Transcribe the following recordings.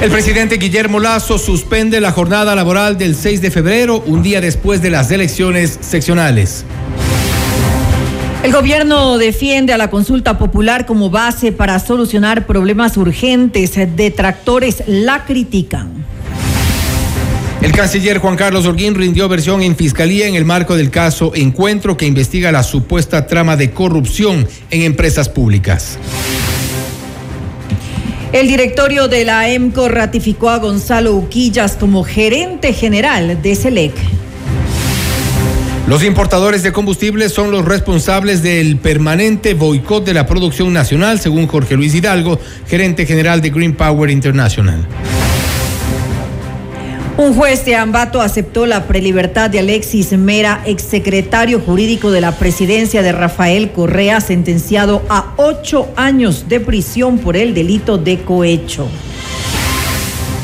El presidente Guillermo Lazo suspende la jornada laboral del 6 de febrero, un día después de las elecciones seccionales. El gobierno defiende a la consulta popular como base para solucionar problemas urgentes. Detractores la critican. El canciller Juan Carlos Orguín rindió versión en fiscalía en el marco del caso Encuentro que investiga la supuesta trama de corrupción en empresas públicas. El directorio de la EMCO ratificó a Gonzalo Uquillas como gerente general de SELEC. Los importadores de combustibles son los responsables del permanente boicot de la producción nacional, según Jorge Luis Hidalgo, gerente general de Green Power International. Un juez de Ambato aceptó la prelibertad de Alexis Mera, exsecretario jurídico de la presidencia de Rafael Correa, sentenciado a ocho años de prisión por el delito de cohecho.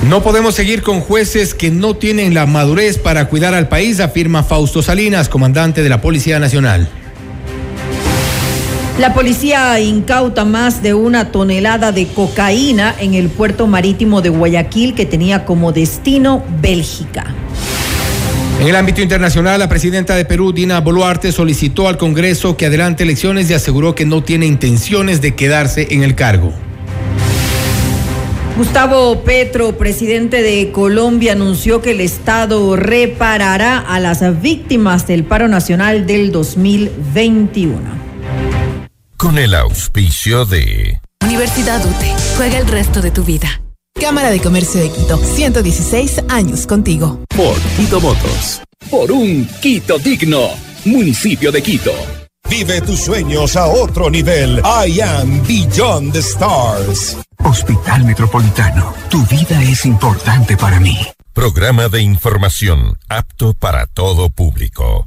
No podemos seguir con jueces que no tienen la madurez para cuidar al país, afirma Fausto Salinas, comandante de la Policía Nacional. La policía incauta más de una tonelada de cocaína en el puerto marítimo de Guayaquil que tenía como destino Bélgica. En el ámbito internacional, la presidenta de Perú, Dina Boluarte, solicitó al Congreso que adelante elecciones y aseguró que no tiene intenciones de quedarse en el cargo. Gustavo Petro, presidente de Colombia, anunció que el Estado reparará a las víctimas del paro nacional del 2021 con el auspicio de Universidad UTE. Juega el resto de tu vida. Cámara de Comercio de Quito, 116 años contigo. Por Quito Motos. Por un Quito digno. Municipio de Quito. Vive tus sueños a otro nivel. I am Beyond the Stars. Hospital Metropolitano. Tu vida es importante para mí. Programa de información apto para todo público.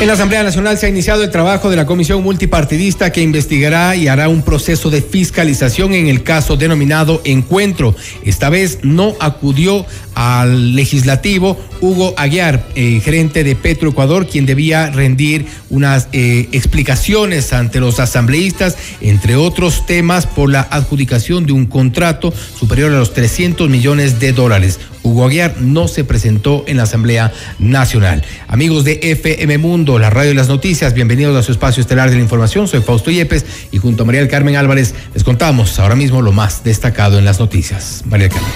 En la Asamblea Nacional se ha iniciado el trabajo de la comisión multipartidista que investigará y hará un proceso de fiscalización en el caso denominado Encuentro. Esta vez no acudió al legislativo Hugo Aguiar, eh, gerente de Petroecuador, quien debía rendir unas eh, explicaciones ante los asambleístas, entre otros temas, por la adjudicación de un contrato superior a los 300 millones de dólares. Hugo Aguiar no se presentó en la Asamblea Nacional. Amigos de FM Mundo, la radio de las noticias, bienvenidos a su espacio estelar de la información. Soy Fausto Yepes y junto a María del Carmen Álvarez les contamos ahora mismo lo más destacado en las noticias. María del Carmen.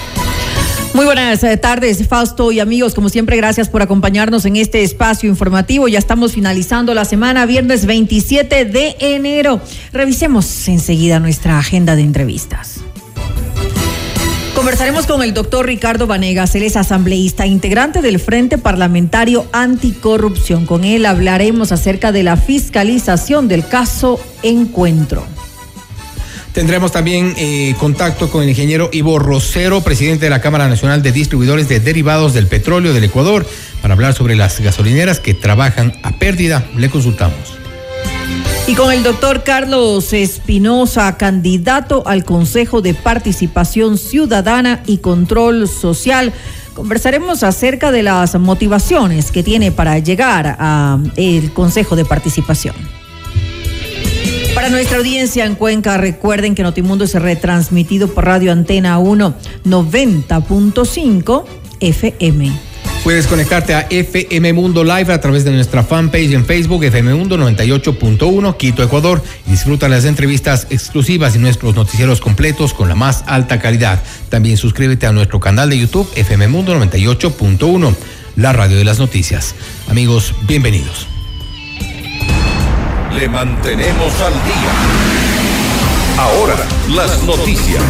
Muy buenas eh, tardes, Fausto y amigos. Como siempre, gracias por acompañarnos en este espacio informativo. Ya estamos finalizando la semana, viernes 27 de enero. Revisemos enseguida nuestra agenda de entrevistas. Conversaremos con el doctor Ricardo Vanegas, él es asambleísta, integrante del Frente Parlamentario Anticorrupción. Con él hablaremos acerca de la fiscalización del caso Encuentro. Tendremos también eh, contacto con el ingeniero Ivo Rosero, presidente de la Cámara Nacional de Distribuidores de Derivados del Petróleo del Ecuador, para hablar sobre las gasolineras que trabajan a pérdida. Le consultamos. Y con el doctor Carlos Espinosa, candidato al Consejo de Participación Ciudadana y Control Social. conversaremos acerca de las motivaciones que tiene para llegar al Consejo de Participación. Para nuestra audiencia en Cuenca, recuerden que Notimundo es retransmitido por Radio Antena 1 90.5 FM. Puedes conectarte a FM Mundo Live a través de nuestra fanpage en Facebook, FM Mundo 98.1, Quito, Ecuador. Disfruta las entrevistas exclusivas y nuestros noticieros completos con la más alta calidad. También suscríbete a nuestro canal de YouTube, FM Mundo 98.1, la radio de las noticias. Amigos, bienvenidos. Le mantenemos al día. Ahora, las noticias.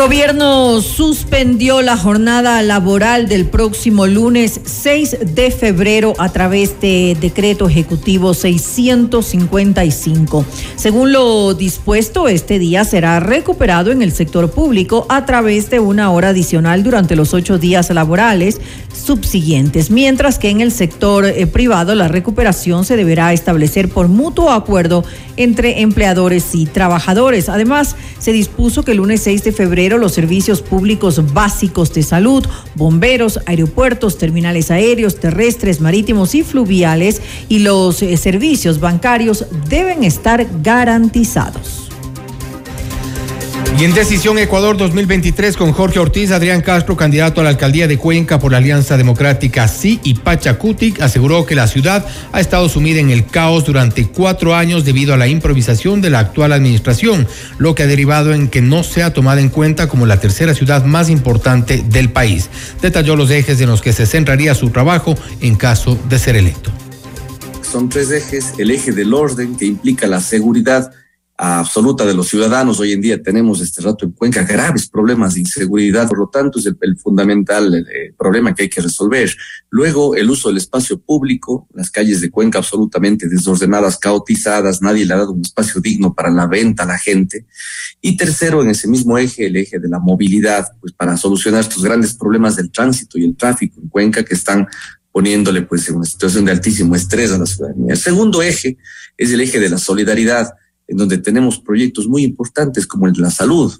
Gobierno suspendió la jornada laboral del próximo lunes 6 de febrero a través de decreto ejecutivo 655. Según lo dispuesto, este día será recuperado en el sector público a través de una hora adicional durante los ocho días laborales subsiguientes, mientras que en el sector eh, privado la recuperación se deberá establecer por mutuo acuerdo entre empleadores y trabajadores. Además, se dispuso que el lunes 6 de febrero los servicios públicos básicos de salud, bomberos, aeropuertos, terminales aéreos, terrestres, marítimos y fluviales y los eh, servicios bancarios deben estar garantizados. Y en Decisión Ecuador 2023 con Jorge Ortiz, Adrián Castro, candidato a la alcaldía de Cuenca por la Alianza Democrática Sí y Pachacutic, aseguró que la ciudad ha estado sumida en el caos durante cuatro años debido a la improvisación de la actual administración, lo que ha derivado en que no sea tomada en cuenta como la tercera ciudad más importante del país. Detalló los ejes en los que se centraría su trabajo en caso de ser electo. Son tres ejes, el eje del orden que implica la seguridad absoluta de los ciudadanos. Hoy en día tenemos este rato en Cuenca graves problemas de inseguridad, por lo tanto es el, fundamental problema que hay que resolver. Luego, el uso del espacio público, las calles de Cuenca absolutamente desordenadas, caotizadas, nadie le ha dado un espacio digno para la venta a la gente. Y tercero, en ese mismo eje, el eje de la movilidad, pues para solucionar estos grandes problemas del tránsito y el tráfico en Cuenca que están poniéndole pues en una situación de altísimo estrés a la ciudadanía. El segundo eje es el eje de la solidaridad en donde tenemos proyectos muy importantes como el de la salud.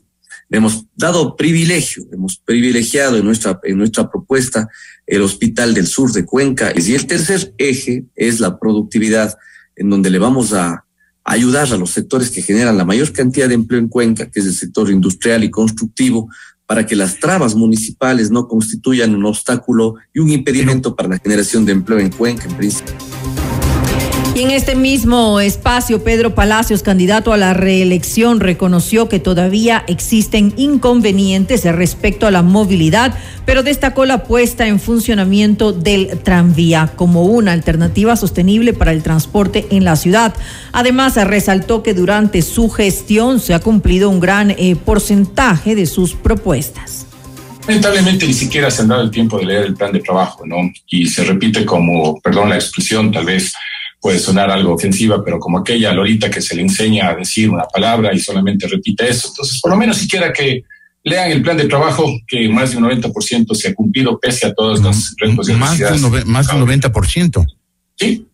Hemos dado privilegio, hemos privilegiado en nuestra, en nuestra propuesta el Hospital del Sur de Cuenca. Y el tercer eje es la productividad, en donde le vamos a ayudar a los sectores que generan la mayor cantidad de empleo en Cuenca, que es el sector industrial y constructivo, para que las trabas municipales no constituyan un obstáculo y un impedimento para la generación de empleo en Cuenca, en principio. En este mismo espacio, Pedro Palacios, candidato a la reelección, reconoció que todavía existen inconvenientes respecto a la movilidad, pero destacó la puesta en funcionamiento del tranvía como una alternativa sostenible para el transporte en la ciudad. Además, resaltó que durante su gestión se ha cumplido un gran eh, porcentaje de sus propuestas. Lamentablemente ni siquiera se han dado el tiempo de leer el plan de trabajo, ¿no? Y se repite como, perdón la expresión, tal vez puede sonar algo ofensiva, pero como aquella lorita que se le enseña a decir una palabra y solamente repite eso. Entonces, por lo menos siquiera que lean el plan de trabajo, que más de un 90% se ha cumplido pese a todas las responsabilidades. Más de, más de un 90%. Sí,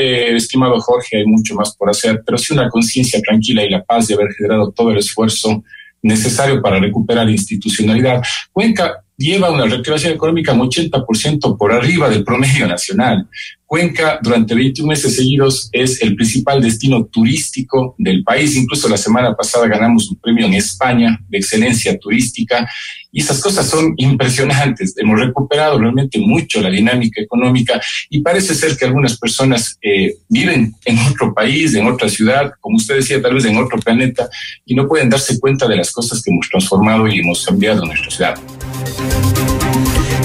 estimado Jorge, hay mucho más por hacer, pero sí una conciencia tranquila y la paz de haber generado todo el esfuerzo necesario para recuperar institucionalidad. Cuenca lleva una recuperación económica un 80% por arriba del promedio nacional. Cuenca durante 21 meses seguidos es el principal destino turístico del país. Incluso la semana pasada ganamos un premio en España de excelencia turística y esas cosas son impresionantes. Hemos recuperado realmente mucho la dinámica económica y parece ser que algunas personas eh, viven en otro país, en otra ciudad, como usted decía, tal vez en otro planeta y no pueden darse cuenta de las cosas que hemos transformado y hemos cambiado en nuestra ciudad.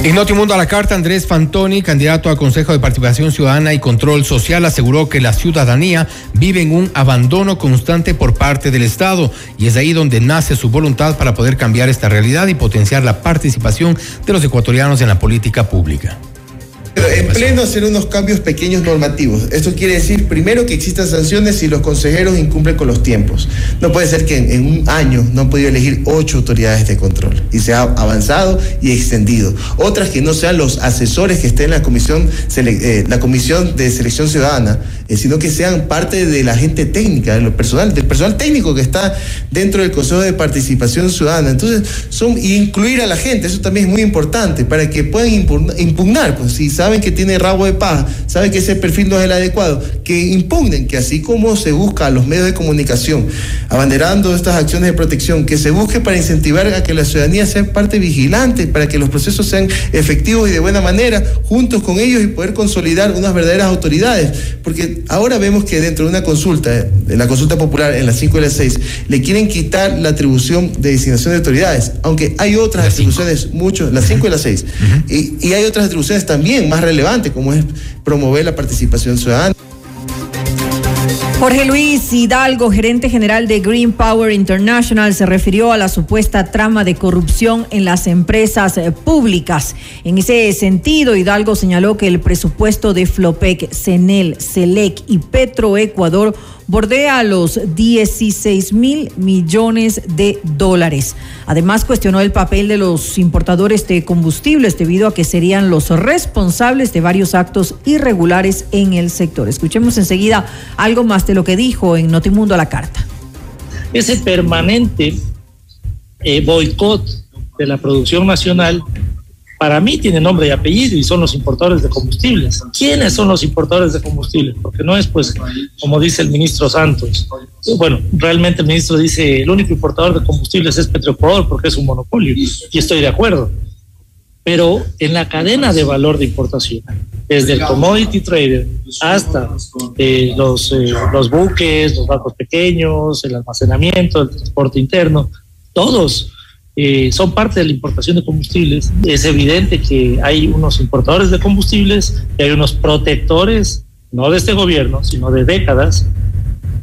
En Notimundo a la carta, Andrés Fantoni, candidato a Consejo de Participación Ciudadana y Control Social, aseguró que la ciudadanía vive en un abandono constante por parte del Estado y es ahí donde nace su voluntad para poder cambiar esta realidad y potenciar la participación de los ecuatorianos en la política pública En pleno hacer unos cambios pequeños normativos. Esto quiere decir, primero, que existan sanciones si los consejeros incumplen con los tiempos. No puede ser que en, un año no han podido elegir ocho autoridades de control y se ha avanzado y extendido. Otras que no sean los asesores que estén en la comisión, eh, la comisión de selección ciudadana, eh, sino que sean parte de la gente técnica, de lo personal, del personal técnico que está dentro del Consejo de Participación Ciudadana. Entonces, son incluir a la gente, eso también es muy importante, para que puedan impugnar, pues si saben que tiene rabo de paja, saben que ese perfil no es el adecuado, que impugnen, que así como se busca a los medios de comunicación, abanderando estas acciones de protección, que se busque para incentivar a que la ciudadanía sea parte vigilante, para que los procesos sean efectivos y de buena manera, juntos con ellos y poder consolidar unas verdaderas autoridades. Porque ahora vemos que dentro de una consulta, de la consulta popular en las 5 y las 6, le quieren quitar la atribución de designación de autoridades, aunque hay otras atribuciones, mucho, las 5 y las 6, y, y hay otras atribuciones también más relevantes, como es promover la participación ciudadana. Jorge Luis Hidalgo, gerente general de Green Power International, se refirió a la supuesta trama de corrupción en las empresas eh, públicas. En ese sentido, Hidalgo señaló que el presupuesto de Flopec, Cenel, Selec y Petroecuador bordea los 16 mil millones de dólares. Además, cuestionó el papel de los importadores de combustibles debido a que serían los responsables de varios actos irregulares en el sector. Escuchemos enseguida algo más de lo que dijo en Notimundo a la carta. Ese permanente eh, boicot de la producción nacional para mí tiene nombre y apellido y son los importadores de combustibles. ¿Quiénes son los importadores de combustibles? Porque no es, pues, como dice el ministro Santos. Bueno, realmente el ministro dice, el único importador de combustibles es Petroecuador porque es un monopolio. Y estoy de acuerdo. Pero en la cadena de valor de importación, desde el commodity trader hasta eh, los, eh, los buques, los barcos pequeños, el almacenamiento, el transporte interno, todos eh, son parte de la importación de combustibles. Es evidente que hay unos importadores de combustibles y hay unos protectores, no de este gobierno, sino de décadas,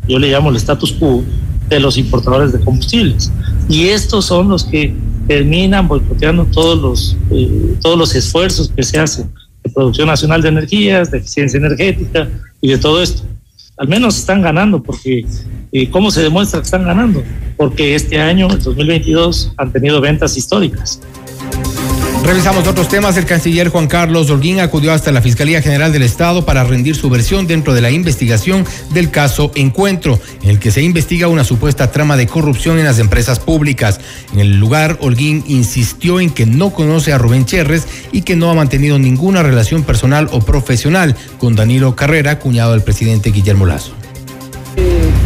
yo le llamo el status quo, de los importadores de combustibles. Y estos son los que terminan boicoteando todos los, eh, todos los esfuerzos que se hacen de producción nacional de energías, de eficiencia energética y de todo esto al menos están ganando, porque eh, ¿cómo se demuestra que están ganando? Porque este año, el 2022, han tenido ventas históricas. Revisamos otros temas. El canciller Juan Carlos Holguín acudió hasta la Fiscalía General del Estado para rendir su versión dentro de la investigación del caso Encuentro, en el que se investiga una supuesta trama de corrupción en las empresas públicas. En el lugar, Holguín insistió en que no conoce a Rubén Cherres y que no ha mantenido ninguna relación personal o profesional con Danilo Carrera, cuñado del presidente Guillermo Lazo.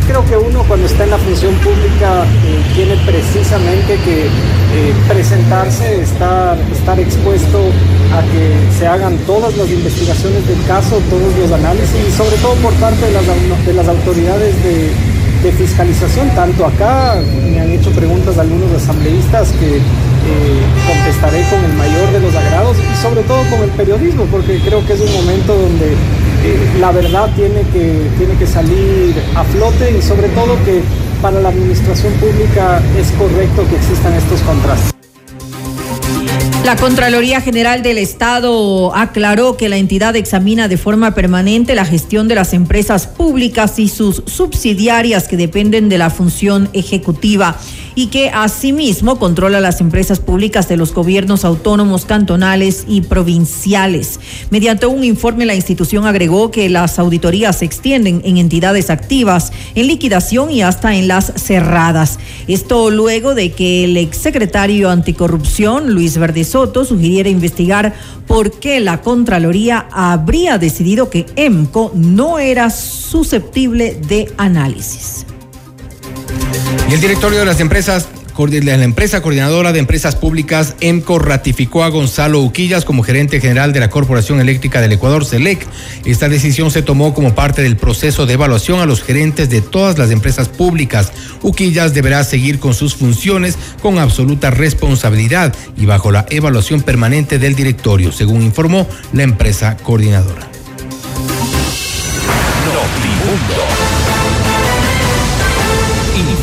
Eh, creo que uno cuando está en la función pública eh, tiene precisamente que eh, presentarse, estar, estar expuesto a que se hagan todas las investigaciones del caso, todos los análisis y sobre todo por parte de las, de las autoridades de, de fiscalización. Tanto acá me han hecho preguntas algunos asambleístas que contestaré con el mayor de los agrados y sobre todo con el periodismo, porque creo que es un momento donde la verdad tiene que, tiene que salir a flote y sobre todo que para la administración pública es correcto que existan estos contrastes. La Contraloría General del Estado aclaró que la entidad examina de forma permanente la gestión de las empresas públicas y sus subsidiarias que dependen de la función ejecutiva y que asimismo controla las empresas públicas de los gobiernos autónomos cantonales y provinciales. Mediante un informe, la institución agregó que las auditorías se extienden en entidades activas, en liquidación y hasta en las cerradas. Esto luego de que el exsecretario anticorrupción, Luis Verde Soto, sugiriera investigar por qué la Contraloría habría decidido que EMCO no era susceptible de análisis. Y el directorio de las empresas la empresa coordinadora de empresas públicas, EMCO, ratificó a Gonzalo Uquillas como gerente general de la Corporación Eléctrica del Ecuador, CELEC. Esta decisión se tomó como parte del proceso de evaluación a los gerentes de todas las empresas públicas. Uquillas deberá seguir con sus funciones con absoluta responsabilidad y bajo la evaluación permanente del directorio, según informó la empresa coordinadora.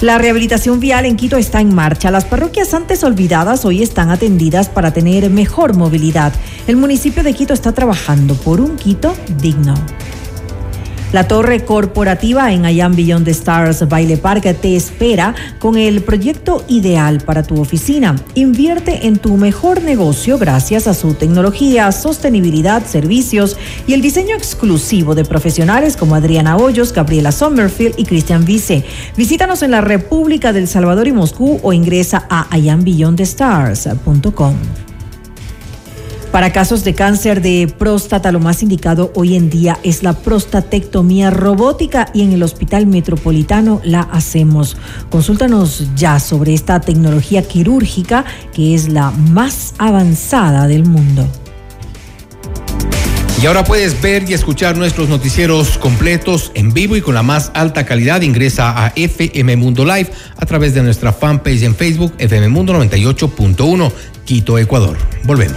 La rehabilitación vial en Quito está en marcha. Las parroquias antes olvidadas hoy están atendidas para tener mejor movilidad. El municipio de Quito está trabajando por un Quito digno. La torre corporativa en Ayam Beyond the Stars Baile Park te espera con el proyecto ideal para tu oficina. Invierte en tu mejor negocio gracias a su tecnología, sostenibilidad, servicios y el diseño exclusivo de profesionales como Adriana Hoyos, Gabriela Sommerfield y Cristian Vice. Visítanos en la República del Salvador y Moscú o ingresa a ayambeyondthestars.com. Para casos de cáncer de próstata, lo más indicado hoy en día es la prostatectomía robótica y en el Hospital Metropolitano la hacemos. Consúltanos ya sobre esta tecnología quirúrgica que es la más avanzada del mundo. Y ahora puedes ver y escuchar nuestros noticieros completos en vivo y con la más alta calidad. Ingresa a FM Mundo Live a través de nuestra fanpage en Facebook, FM Mundo 98.1, Quito, Ecuador. Volvemos.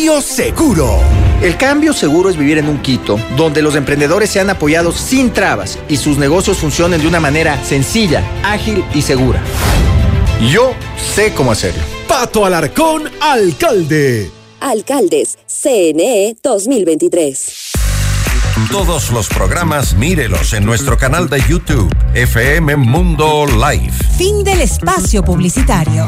seguro. El cambio seguro es vivir en un Quito donde los emprendedores sean apoyados sin trabas y sus negocios funcionen de una manera sencilla, ágil y segura. Yo sé cómo hacerlo. Pato Alarcón, alcalde. Alcaldes, CNE 2023. Todos los programas mírelos en nuestro canal de YouTube, FM Mundo Live. Fin del espacio publicitario.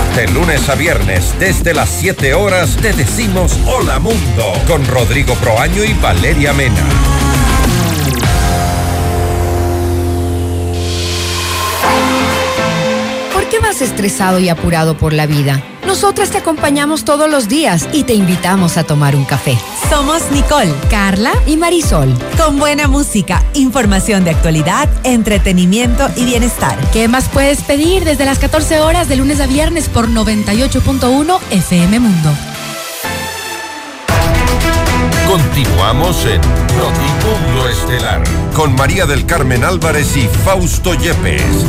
De lunes a viernes, desde las 7 horas, te decimos Hola Mundo con Rodrigo Proaño y Valeria Mena. ¿Por qué vas estresado y apurado por la vida? Nosotras te acompañamos todos los días y te invitamos a tomar un café. Somos Nicole, Carla y Marisol. Con buena música, información de actualidad, entretenimiento y bienestar. ¿Qué más puedes pedir desde las 14 horas de lunes a viernes por 98.1 FM Mundo? Continuamos en Notimundo Estelar con María del Carmen Álvarez y Fausto Yepes.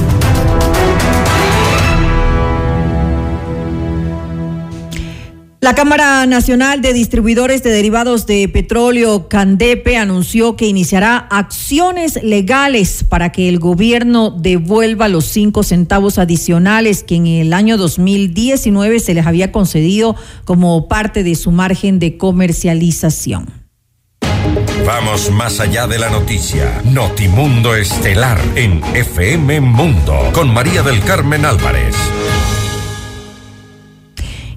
La Cámara Nacional de Distribuidores de Derivados de Petróleo, Candepe, anunció que iniciará acciones legales para que el gobierno devuelva los cinco centavos adicionales que en el año 2019 se les había concedido como parte de su margen de comercialización. Vamos más allá de la noticia. Notimundo Estelar en FM Mundo con María del Carmen Álvarez.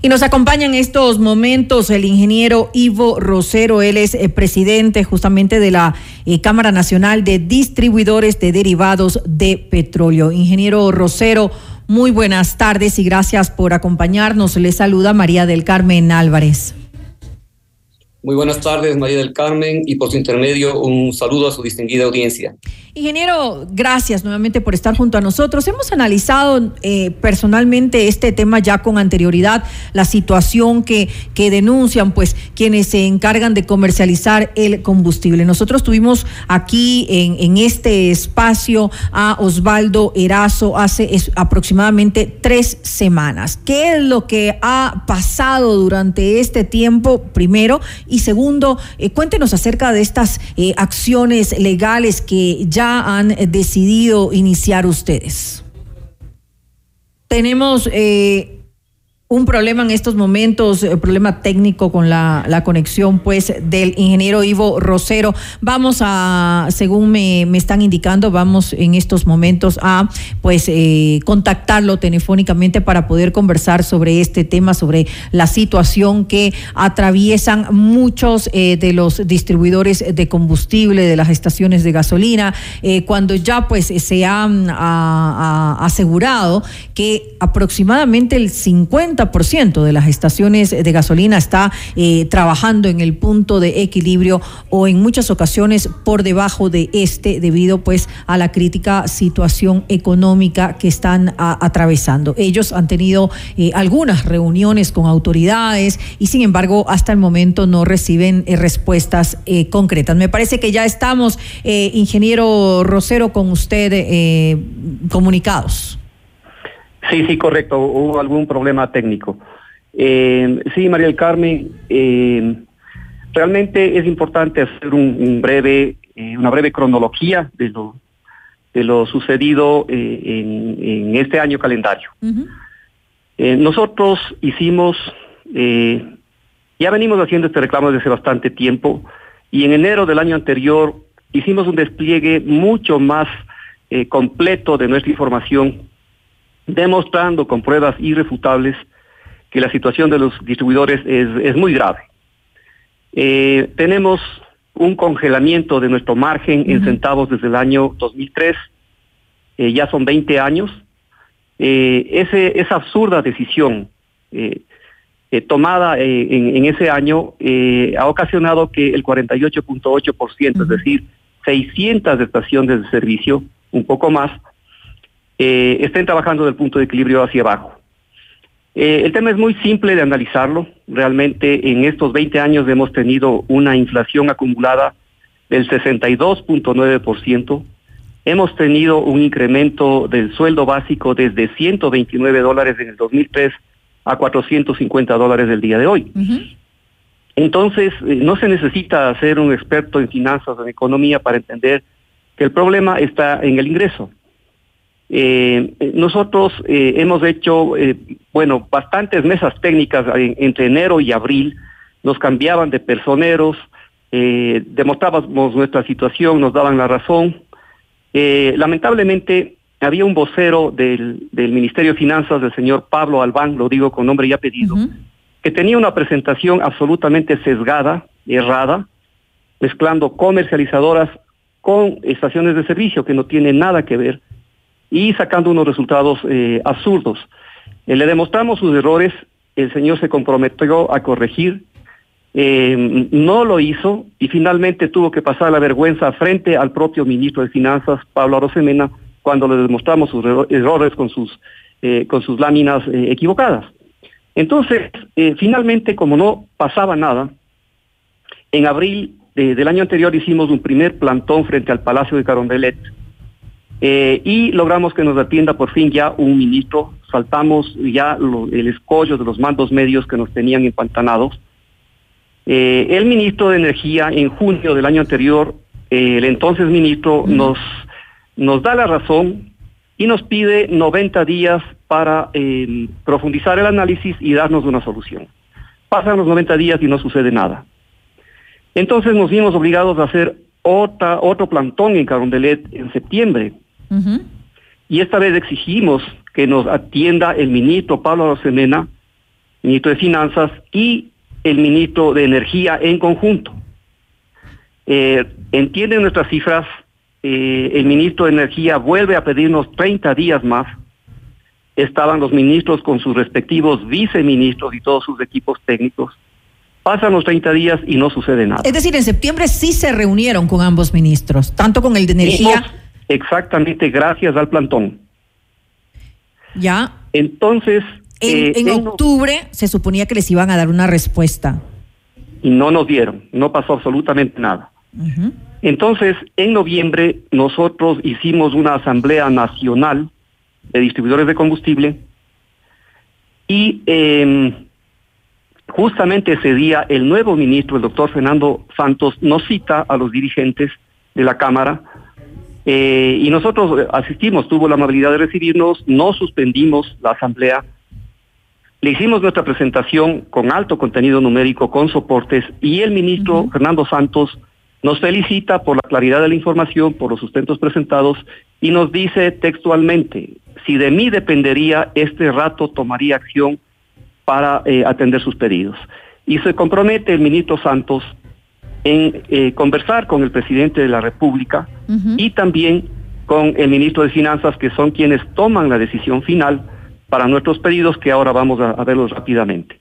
Y nos acompaña en estos momentos el ingeniero Ivo Rosero. Él es eh, presidente justamente de la eh, Cámara Nacional de Distribuidores de Derivados de Petróleo. Ingeniero Rosero, muy buenas tardes y gracias por acompañarnos. Le saluda María del Carmen Álvarez. Muy buenas tardes, María del Carmen, y por su intermedio un saludo a su distinguida audiencia. Ingeniero, gracias nuevamente por estar junto a nosotros. Hemos analizado eh, personalmente este tema ya con anterioridad, la situación que, que denuncian pues quienes se encargan de comercializar el combustible. Nosotros tuvimos aquí en, en este espacio a Osvaldo Erazo hace aproximadamente tres semanas. ¿Qué es lo que ha pasado durante este tiempo, primero? Segundo, eh, cuéntenos acerca de estas eh, acciones legales que ya han decidido iniciar ustedes? Tenemos eh, un problema en estos momentos, eh, problema técnico con la, la, conexión pues del ingeniero Ivo Rosero. Vamos a, según me, me están indicando, vamos en estos momentos a pues eh, contactarlo telefónicamente para poder conversar sobre este tema, sobre la situación que atraviesan muchos eh, de los distribuidores de combustible, de las estaciones de gasolina, cuando ya pues se han asegurado que aproximadamente el 50 ciento de las estaciones de gasolina está eh, trabajando en el punto de equilibrio o en muchas ocasiones por debajo de este debido pues a la crítica situación económica que están atravesando. Ellos han tenido eh, algunas reuniones con autoridades y sin embargo hasta el momento no reciben eh, respuestas concretas. Me parece que ya estamos, ingeniero Rosero, con usted comunicados. Sí, sí, correcto. Hubo algún problema técnico. Eh, sí, María del Carmen, eh, realmente es importante hacer un, breve, eh, una breve cronología de lo, de lo sucedido en, este año calendario. nosotros hicimos, ya venimos haciendo este reclamo desde bastante tiempo y en enero del año anterior hicimos un despliegue mucho más completo de nuestra información demostrando con pruebas irrefutables que la situación de los distribuidores es, muy grave. Eh, tenemos un congelamiento de nuestro margen en centavos desde el año 2003, eh, ya son 20 años. Eh, ese, esa absurda decisión tomada en, en, ese año ha ocasionado que el 48.8%, es decir, 600 estaciones de servicio, un poco más, eh, estén trabajando del punto de equilibrio hacia abajo. Eh, el tema es muy simple de analizarlo. Realmente en estos 20 años hemos tenido una inflación acumulada del 62.9%. Hemos tenido un incremento del sueldo básico desde 129 dólares en el 2003 a 450 dólares del día de hoy. Entonces, eh, no se necesita ser un experto en finanzas o en economía para entender que el problema está en el ingreso. Eh, nosotros eh, hemos hecho, eh, bueno, bastantes mesas técnicas entre enero y abril, nos cambiaban de personeros, demostrábamos nuestra situación, nos daban la razón. lamentablemente, había un vocero del, del Ministerio de Finanzas, del señor Pablo Albán, lo digo con nombre y apellido, que tenía una presentación absolutamente sesgada, errada, mezclando comercializadoras con estaciones de servicio que no tienen nada que ver y sacando unos resultados eh, absurdos. Eh, le demostramos sus errores, el señor se comprometió a corregir, eh, no lo hizo y finalmente tuvo que pasar la vergüenza frente al propio ministro de Finanzas, Pablo Arosemena, cuando le demostramos sus errores con sus, con sus láminas equivocadas. Entonces, finalmente, como no pasaba nada, en abril del año anterior hicimos un primer plantón frente al Palacio de Carondelet eh, y logramos que nos atienda por fin ya un ministro. Saltamos ya el escollo de los mandos medios que nos tenían empantanados. Eh, el ministro de Energía en junio del año anterior, eh, el entonces ministro, nos, nos da la razón y nos pide 90 días para profundizar el análisis y darnos una solución. Pasan los 90 días y no sucede nada. Entonces nos vimos obligados a hacer otra, otro plantón en Carondelet en septiembre. Y esta vez exigimos que nos atienda el ministro Pablo Rosemena, ministro de Finanzas, y el ministro de Energía en conjunto. Eh, entienden nuestras cifras, eh, el ministro de Energía vuelve a pedirnos 30 días más. Estaban los ministros con sus respectivos viceministros y todos sus equipos técnicos. Pasan los 30 días y no sucede nada. Es decir, en septiembre sí se reunieron con ambos ministros, tanto con el de Energía. Exactamente, gracias al plantón. Ya. Entonces. En, eh, octubre se suponía que les iban a dar una respuesta. Y no nos dieron, no pasó absolutamente nada. Entonces, en noviembre nosotros hicimos una asamblea nacional de distribuidores de combustible y eh, Justamente ese día el nuevo ministro, el doctor Fernando Santos, nos cita a los dirigentes de la Cámara eh, y nosotros asistimos, tuvo la amabilidad de recibirnos, no suspendimos la asamblea, le hicimos nuestra presentación con alto contenido numérico, con soportes, y el ministro Fernando Santos nos felicita por la claridad de la información, por los sustentos presentados, y nos dice textualmente, si de mí dependería, este rato tomaría acción para eh, atender sus pedidos. Y se compromete el ministro Santos en eh, conversar con el presidente de la República y también con el ministro de Finanzas, que son quienes toman la decisión final para nuestros pedidos, que ahora vamos a, verlos rápidamente.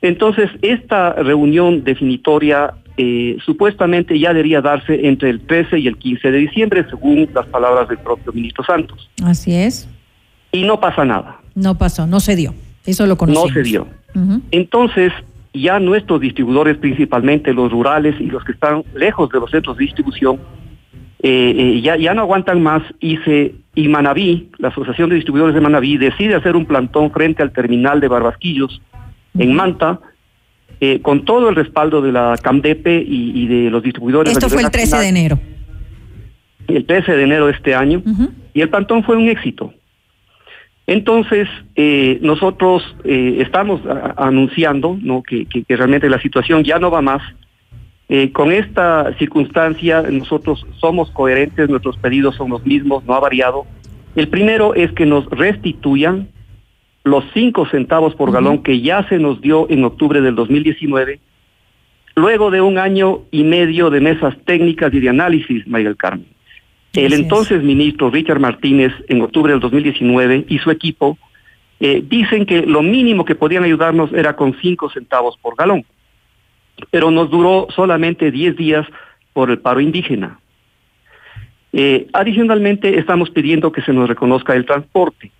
Entonces, esta reunión definitoria eh, supuestamente ya debería darse entre el 13 y el 15 de diciembre, según las palabras del propio ministro Santos. Así es. Y no pasa nada. No pasó, no se dio. Eso lo conocimos. No se dio. Entonces, ya nuestros distribuidores, principalmente los rurales y los que están lejos de los centros de distribución, eh, eh, ya, ya no aguantan más y se y Manaví, la Asociación de Distribuidores de Manaví, decide hacer un plantón frente al terminal de Barbasquillos en Manta, eh, con todo el respaldo de la CAMDEPE y, de los distribuidores. Esto fue el 13 de enero. El 13 de enero de este año. Y el plantón fue un éxito. Entonces, eh, nosotros eh, estamos anunciando ¿no? que, realmente la situación ya no va más. Eh, con esta circunstancia, nosotros somos coherentes, nuestros pedidos son los mismos, no ha variado. El primero es que nos restituyan los cinco centavos por galón que ya se nos dio en octubre del 2019, luego de un año y medio de mesas técnicas y de análisis, María del Carmen. El entonces ministro Richard Martínez, en octubre del 2019, y su equipo eh, dicen que lo mínimo que podían ayudarnos era con cinco centavos por galón, pero nos duró solamente 10 días por el paro indígena. Eh, adicionalmente, estamos pidiendo que se nos reconozca el transporte,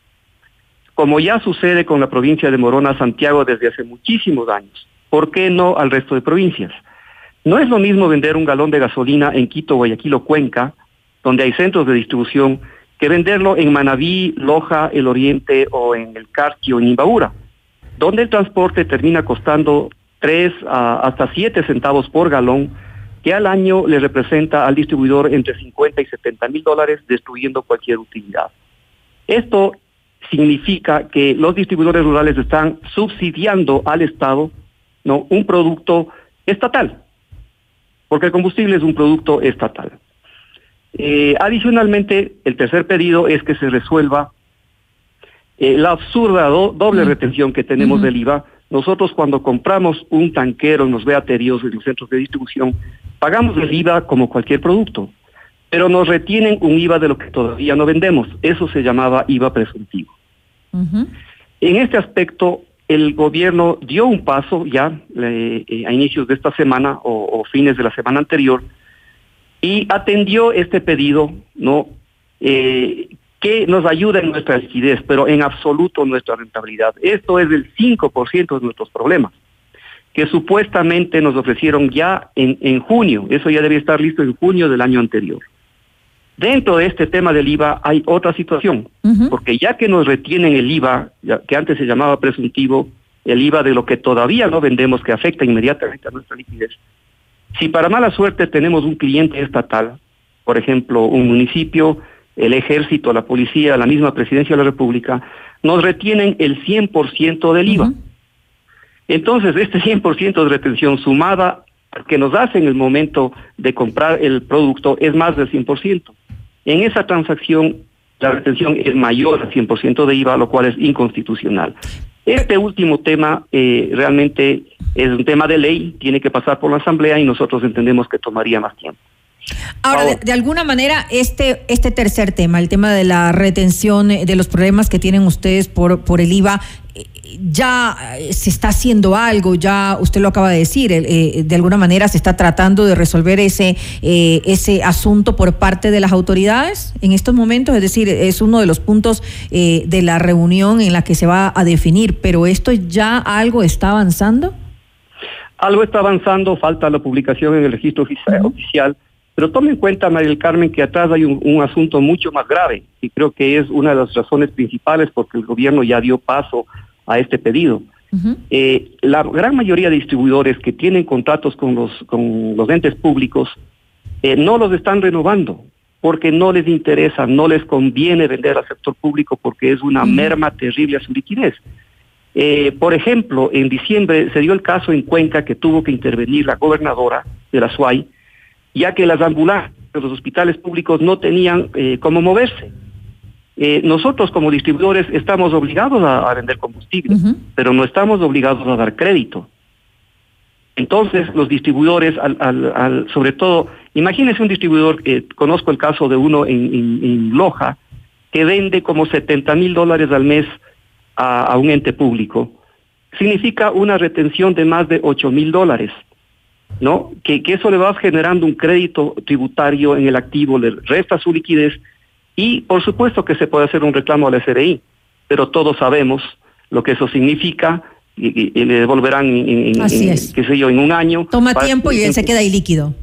como ya sucede con la provincia de Morona, Santiago, desde hace muchísimos años. ¿Por qué no al resto de provincias? No es lo mismo vender un galón de gasolina en Quito, Guayaquil o Cuenca donde hay centros de distribución, que venderlo en Manabí, Loja, El Oriente o en el Carqui o en Imbabura, donde el transporte termina costando 3 hasta 7 centavos por galón, que al año le representa al distribuidor entre 50 y 70 mil dólares, destruyendo cualquier utilidad. Esto significa que los distribuidores rurales están subsidiando al Estado ¿no? un producto estatal, porque el combustible es un producto estatal. Eh, adicionalmente, el tercer pedido es que se resuelva eh, la absurda do- doble retención que tenemos del IVA. Nosotros cuando compramos un tanquero en los beaterios, en los centros de distribución, pagamos el IVA como cualquier producto, pero nos retienen un IVA de lo que todavía no vendemos. Eso se llamaba IVA presuntivo. En este aspecto, el gobierno dio un paso ya eh, eh, a inicios de esta semana o, o fines de la semana anterior y atendió este pedido, ¿no? Eh, que nos ayuda en nuestra liquidez, pero en absoluto nuestra rentabilidad. Esto es el 5% de nuestros problemas, que supuestamente nos ofrecieron ya en, en junio, eso ya debía estar listo en junio del año anterior. Dentro de este tema del IVA hay otra situación, porque ya que nos retienen el IVA, que antes se llamaba presuntivo, el IVA de lo que todavía no vendemos, que afecta inmediatamente a nuestra liquidez, si para mala suerte tenemos un cliente estatal, por ejemplo, un municipio, el ejército, la policía, la misma presidencia de la República, nos retienen el 100% del IVA. Entonces, este 100% de retención sumada que nos hace en el momento de comprar el producto es más del 100%. En esa transacción, la retención es mayor al 100% de IVA, lo cual es inconstitucional. Este último tema eh, realmente es un tema de ley, tiene que pasar por la Asamblea y nosotros entendemos que tomaría más tiempo. Ahora, de, de alguna manera, este, este tercer tema, el tema de la retención, eh, de los problemas que tienen ustedes por, por el IVA, ya eh, se está haciendo algo, ya usted lo acaba de decir, eh, de alguna manera se está tratando de resolver ese, eh, ese asunto por parte de las autoridades en estos momentos, es decir, es uno de los puntos eh, de la reunión en la que se va a definir, pero esto ya algo está avanzando. Algo está avanzando, falta la publicación en el registro ofici- oficial, pero tome en cuenta, María del Carmen, que atrás hay un, un asunto mucho más grave y creo que es una de las razones principales porque el gobierno ya dio paso a este pedido. Eh, la gran mayoría de distribuidores que tienen contratos con los, con los entes públicos eh, no los están renovando porque no les interesa, no les conviene vender al sector público porque es una merma terrible a su liquidez. Eh, por ejemplo, en diciembre se dio el caso en Cuenca que tuvo que intervenir la gobernadora de la SUAY, ya que las ambulancias de los hospitales públicos no tenían cómo moverse. Eh, nosotros como distribuidores estamos obligados a, a vender combustible, pero no estamos obligados a dar crédito. Entonces, los distribuidores, al, al- al- sobre todo, imagínense un distribuidor, que conozco el caso de uno en, en- en Loja, que vende como 70 mil dólares al mes a, a un ente público. Significa una retención de más de 8 mil dólares, ¿no? Que, que eso le va generando un crédito tributario en el activo, le resta su liquidez y, por supuesto, que se puede hacer un reclamo al SRI, pero todos sabemos lo que eso significa y, y- y le devolverán en, en- Así en, es. qué sé yo, en un año. Toma Para- tiempo y él se queda ahí líquido.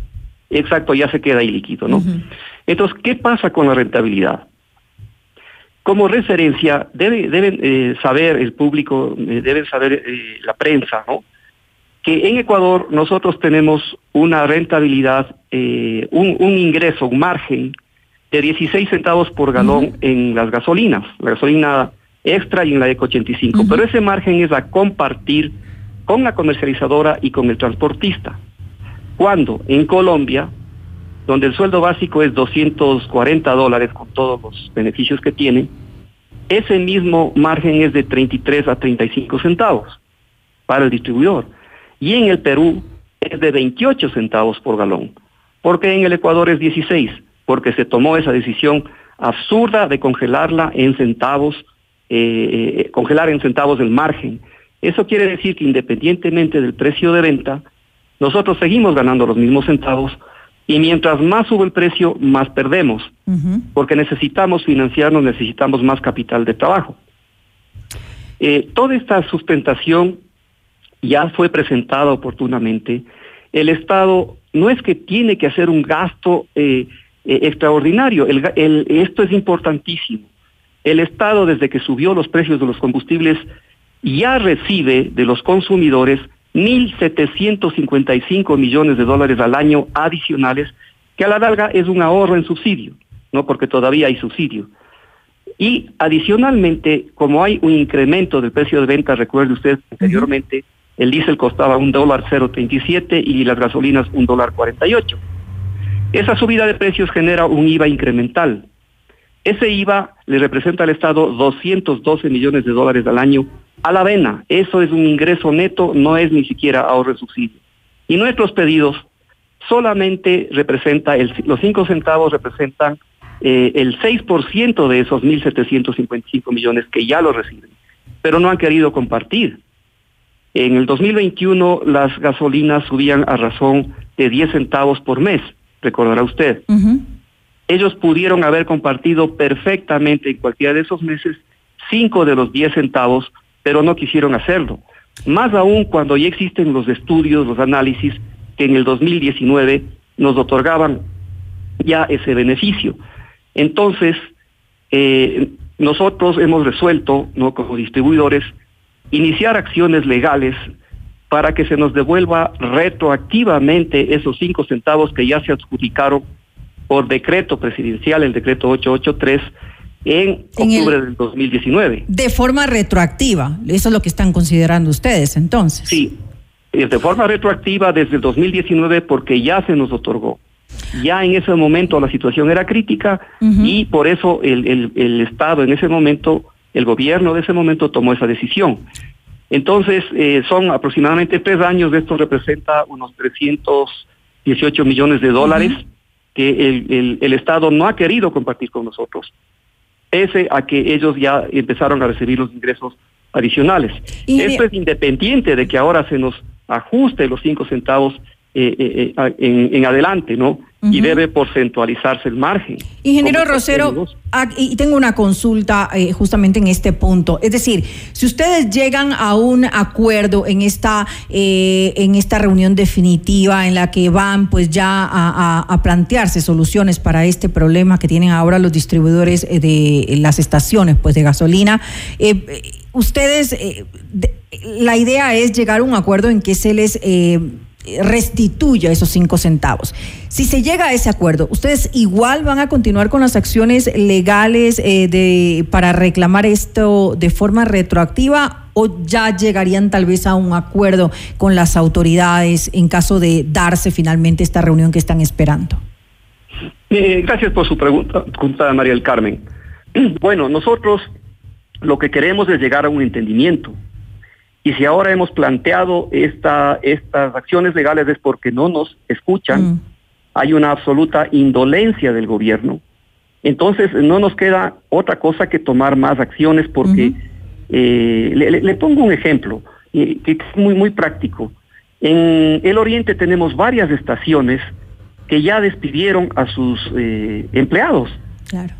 Exacto, ya se queda ahí líquido, ¿no? Entonces, ¿qué pasa con la rentabilidad? Como referencia, debe, deben eh, saber el público, eh, deben saber eh, la prensa, ¿no? Que en Ecuador nosotros tenemos una rentabilidad, un, un ingreso, un margen de 16 centavos por galón en las gasolinas, la gasolina extra y en la Eco 85, pero ese margen es a compartir con la comercializadora y con el transportista. Cuando en Colombia, donde el sueldo básico es 240 dólares con todos los beneficios que tiene, ese mismo margen es de 33 a 35 centavos para el distribuidor. Y en el Perú es de 28 centavos por galón. Porque en el Ecuador es 16, porque se tomó esa decisión absurda de congelarla en centavos, eh, eh, congelar en centavos el margen. Eso quiere decir que independientemente del precio de venta, nosotros seguimos ganando los mismos centavos y mientras más sube el precio, más perdemos, porque necesitamos financiarnos, necesitamos más capital de trabajo. Eh, toda esta sustentación ya fue presentada oportunamente. El Estado no es que tiene que hacer un gasto eh, eh, extraordinario, el esto es importantísimo. El Estado, desde que subió los precios de los combustibles, ya recibe de los consumidores 1.755 millones de dólares al año adicionales, que a la larga es un ahorro en subsidio, ¿no? Porque todavía hay subsidio. Y adicionalmente, como hay un incremento del precio de venta, recuerde usted anteriormente, el diésel costaba un dólar 0.37 y las gasolinas un dólar 48. Esa subida de precios genera un IVA incremental. Ese IVA le representa al Estado 212 millones de dólares al año a la vena. Eso es un ingreso neto, no es ni siquiera ahorro de subsidio. Y nuestros pedidos solamente representa, los 5 centavos representan eh, el 6% de esos 1.755 millones que ya lo reciben, pero no han querido compartir. En el 2021 las gasolinas subían a razón de 10 centavos por mes, recordará usted. Ellos pudieron haber compartido perfectamente en cualquiera de esos meses 5 de los 10 centavos, pero no quisieron hacerlo. Más aún cuando ya existen los estudios, los análisis que en el 2019 nos otorgaban ya ese beneficio. Entonces, eh, nosotros hemos resuelto, ¿no? como distribuidores, iniciar acciones legales para que se nos devuelva retroactivamente esos cinco centavos que ya se adjudicaron por decreto presidencial, el decreto 883, en, octubre del 2019. De forma retroactiva, eso es lo que están considerando ustedes entonces. Sí, de forma retroactiva desde el 2019 porque ya se nos otorgó. Ya en ese momento la situación era crítica y por eso el, el, Estado en ese momento, el gobierno de ese momento tomó esa decisión. Entonces, eh, son aproximadamente tres años, esto representa unos 318 millones de dólares que el, el, Estado no ha querido compartir con nosotros, pese a que ellos ya empezaron a recibir los ingresos adicionales. Esto es independiente de que ahora se nos ajuste los cinco centavos eh, eh, eh en, en, adelante, ¿no? Y debe porcentualizarse el margen. Ingeniero Rosero, ah, y tengo una consulta eh, justamente en este punto. Es decir, si ustedes llegan a un acuerdo en esta, eh, en esta reunión definitiva en la que van pues ya a, a, plantearse soluciones para este problema que tienen ahora los distribuidores de las estaciones pues de gasolina, ustedes, la idea es llegar a un acuerdo en que se les restituya esos cinco centavos. Si se llega a ese acuerdo, ¿ustedes igual van a continuar con las acciones legales eh, de, para reclamar esto de forma retroactiva o ya llegarían tal vez a un acuerdo con las autoridades en caso de darse finalmente esta reunión que están esperando? Eh, gracias por su pregunta, María del Carmen. Bueno, nosotros lo que queremos es llegar a un entendimiento y si ahora hemos planteado esta, estas acciones legales es porque no nos escuchan, mm. hay una absoluta indolencia del gobierno. Entonces no nos queda otra cosa que tomar más acciones porque eh, le, pongo un ejemplo que es muy, muy práctico. En el oriente tenemos varias estaciones que ya despidieron a sus eh, empleados. Claro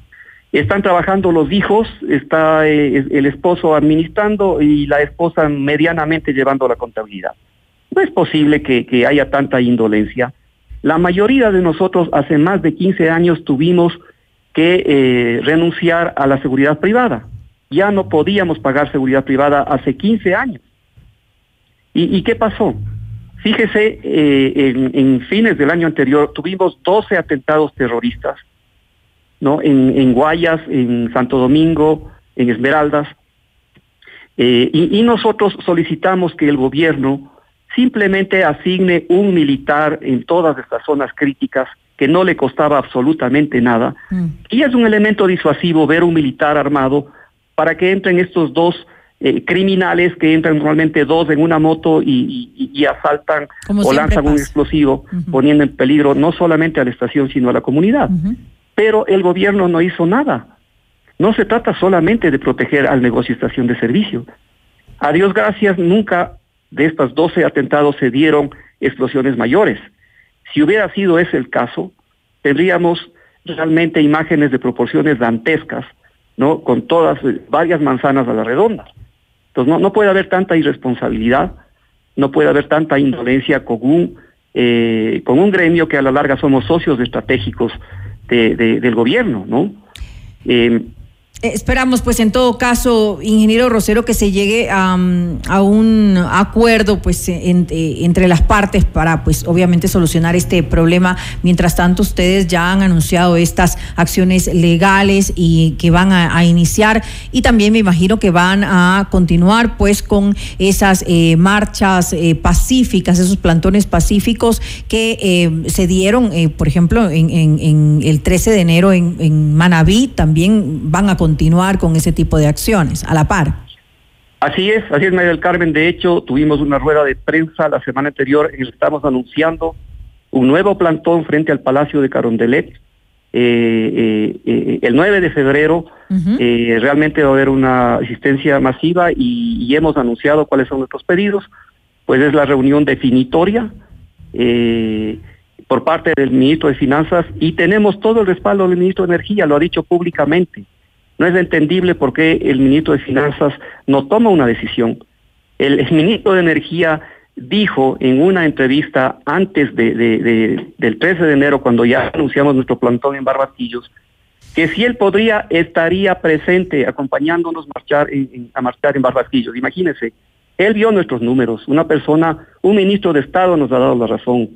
están trabajando los hijos, está eh, el esposo administrando y la esposa medianamente llevando la contabilidad. No es posible que, haya tanta indolencia. La mayoría de nosotros hace más de 15 años tuvimos que eh, renunciar a la seguridad privada. Ya no podíamos pagar seguridad privada hace 15 años. ¿Y, qué pasó? Fíjese, eh, en, en fines del año anterior tuvimos 12 atentados terroristas ¿no? En, Guayas, en Santo Domingo, en Esmeraldas. Eh, y, nosotros solicitamos que el gobierno simplemente asigne un militar en todas estas zonas críticas que no le costaba absolutamente nada. Mm. Y es un elemento disuasivo ver un militar armado para que entren estos dos eh, criminales que entran normalmente dos en una moto y, asaltan o lanzan un explosivo, poniendo en peligro no solamente a la estación, sino a la comunidad pero el gobierno no hizo nada. No se trata solamente de proteger al negocio estación de servicio. A Dios gracias, nunca de estos 12 atentados se dieron explosiones mayores. Si hubiera sido ese el caso, tendríamos realmente imágenes de proporciones dantescas, ¿no? Con todas, eh, varias manzanas a la redonda. Entonces no, no puede haber tanta irresponsabilidad, no puede haber tanta indolencia con un, eh, con un gremio que a la larga somos socios estratégicos del gobierno, ¿no? Eh, esperamos, pues, en todo caso, ingeniero Rosero, que se llegue a, un acuerdo, pues, en, eh, entre las partes para, pues, obviamente solucionar este problema. Mientras tanto, ustedes ya han anunciado estas acciones legales y que van a, iniciar y también me imagino que van a continuar, pues, con esas eh, marchas eh, pacíficas, esos plantones pacíficos que eh, se dieron, eh, por ejemplo, en, en- en el 13 de enero en, en Manabí, también van a continuar con ese tipo de acciones, a la par. Así es, así es, María del Carmen. De hecho, tuvimos una rueda de prensa la semana anterior en la que estamos anunciando un nuevo plantón frente al Palacio de Carondelet. Eh, eh, eh, el 9 de febrero eh, realmente va a haber una asistencia masiva y, y hemos anunciado cuáles son nuestros pedidos. Pues es la reunión definitoria eh, por parte del ministro de Finanzas y tenemos todo el respaldo del ministro de Energía, lo ha dicho públicamente. No es entendible por qué el ministro de Finanzas no toma una decisión. El, ministro de Energía dijo en una entrevista antes de, de- de- del 13 de enero, cuando ya anunciamos nuestro plantón en Barbatillos, que si él podría, estaría presente acompañándonos a marchar en Barbatillos. Imagínense, él vio nuestros números. Una persona, un ministro de Estado nos ha dado la razón.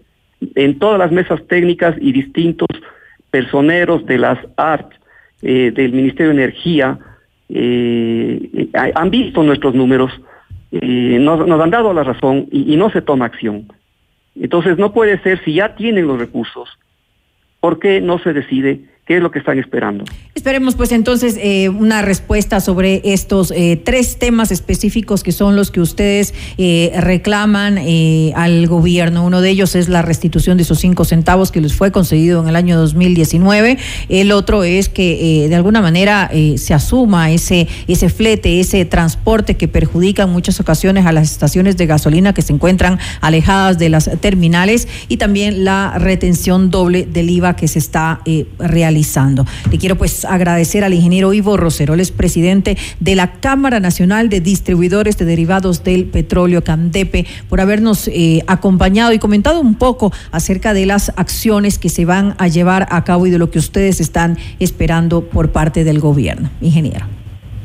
En todas las mesas técnicas y distintos personeros de las ART, eh, del Ministerio de Energía, eh, eh, han visto nuestros números, nos, nos han dado la razón y no se toma acción. Entonces no puede ser, si ya tienen los recursos, ¿por qué no se decide qué es lo que están esperando? Esperemos pues entonces eh, una respuesta sobre estos eh, tres temas específicos que son los que ustedes eh, reclaman al gobierno. Uno de ellos es la restitución de esos cinco centavos que les fue concedido en el año 2019. El otro es que de alguna manera se asuma ese, ese flete, ese transporte que perjudica en muchas ocasiones a las estaciones de gasolina que se encuentran alejadas de las terminales y también la retención doble del IVA que se está eh, realizando. Le quiero pues agradecer al ingeniero Ivo Roseroles, presidente de la Cámara Nacional de Distribuidores de Derivados del Petróleo Candepe, por habernos eh, acompañado y comentado un poco acerca de las acciones que se van a llevar a cabo y de lo que ustedes están esperando por parte del gobierno. Ingeniero.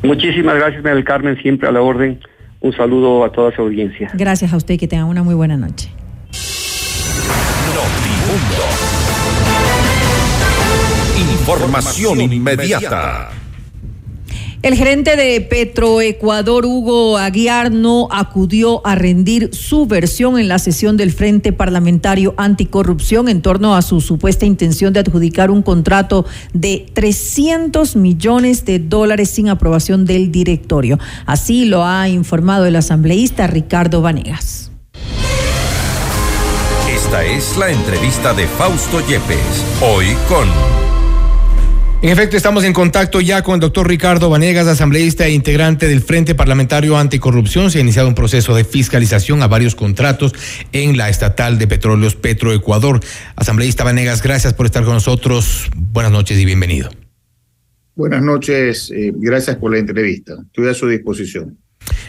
Muchísimas gracias, María del Carmen, siempre a la orden. Un saludo a toda su audiencia. Gracias a usted y que tenga una muy buena noche. Información inmediata. El gerente de Petroecuador, Hugo Aguiar, no acudió a rendir su versión en la sesión del Frente Parlamentario Anticorrupción en torno a su supuesta intención de adjudicar un contrato de 300 millones de dólares sin aprobación del directorio. Así lo ha informado el asambleísta Ricardo Vanegas. Esta es la entrevista de Fausto Yepes. Hoy con En efecto, estamos en contacto ya con el doctor Ricardo Vanegas, asambleísta e integrante del Frente Parlamentario Anticorrupción. Se ha iniciado un proceso de fiscalización a varios contratos en la estatal de petróleos Petroecuador. Asambleísta Vanegas, gracias por estar con nosotros. Buenas noches y bienvenido. Buenas noches, eh, gracias por la entrevista. Estoy a su disposición.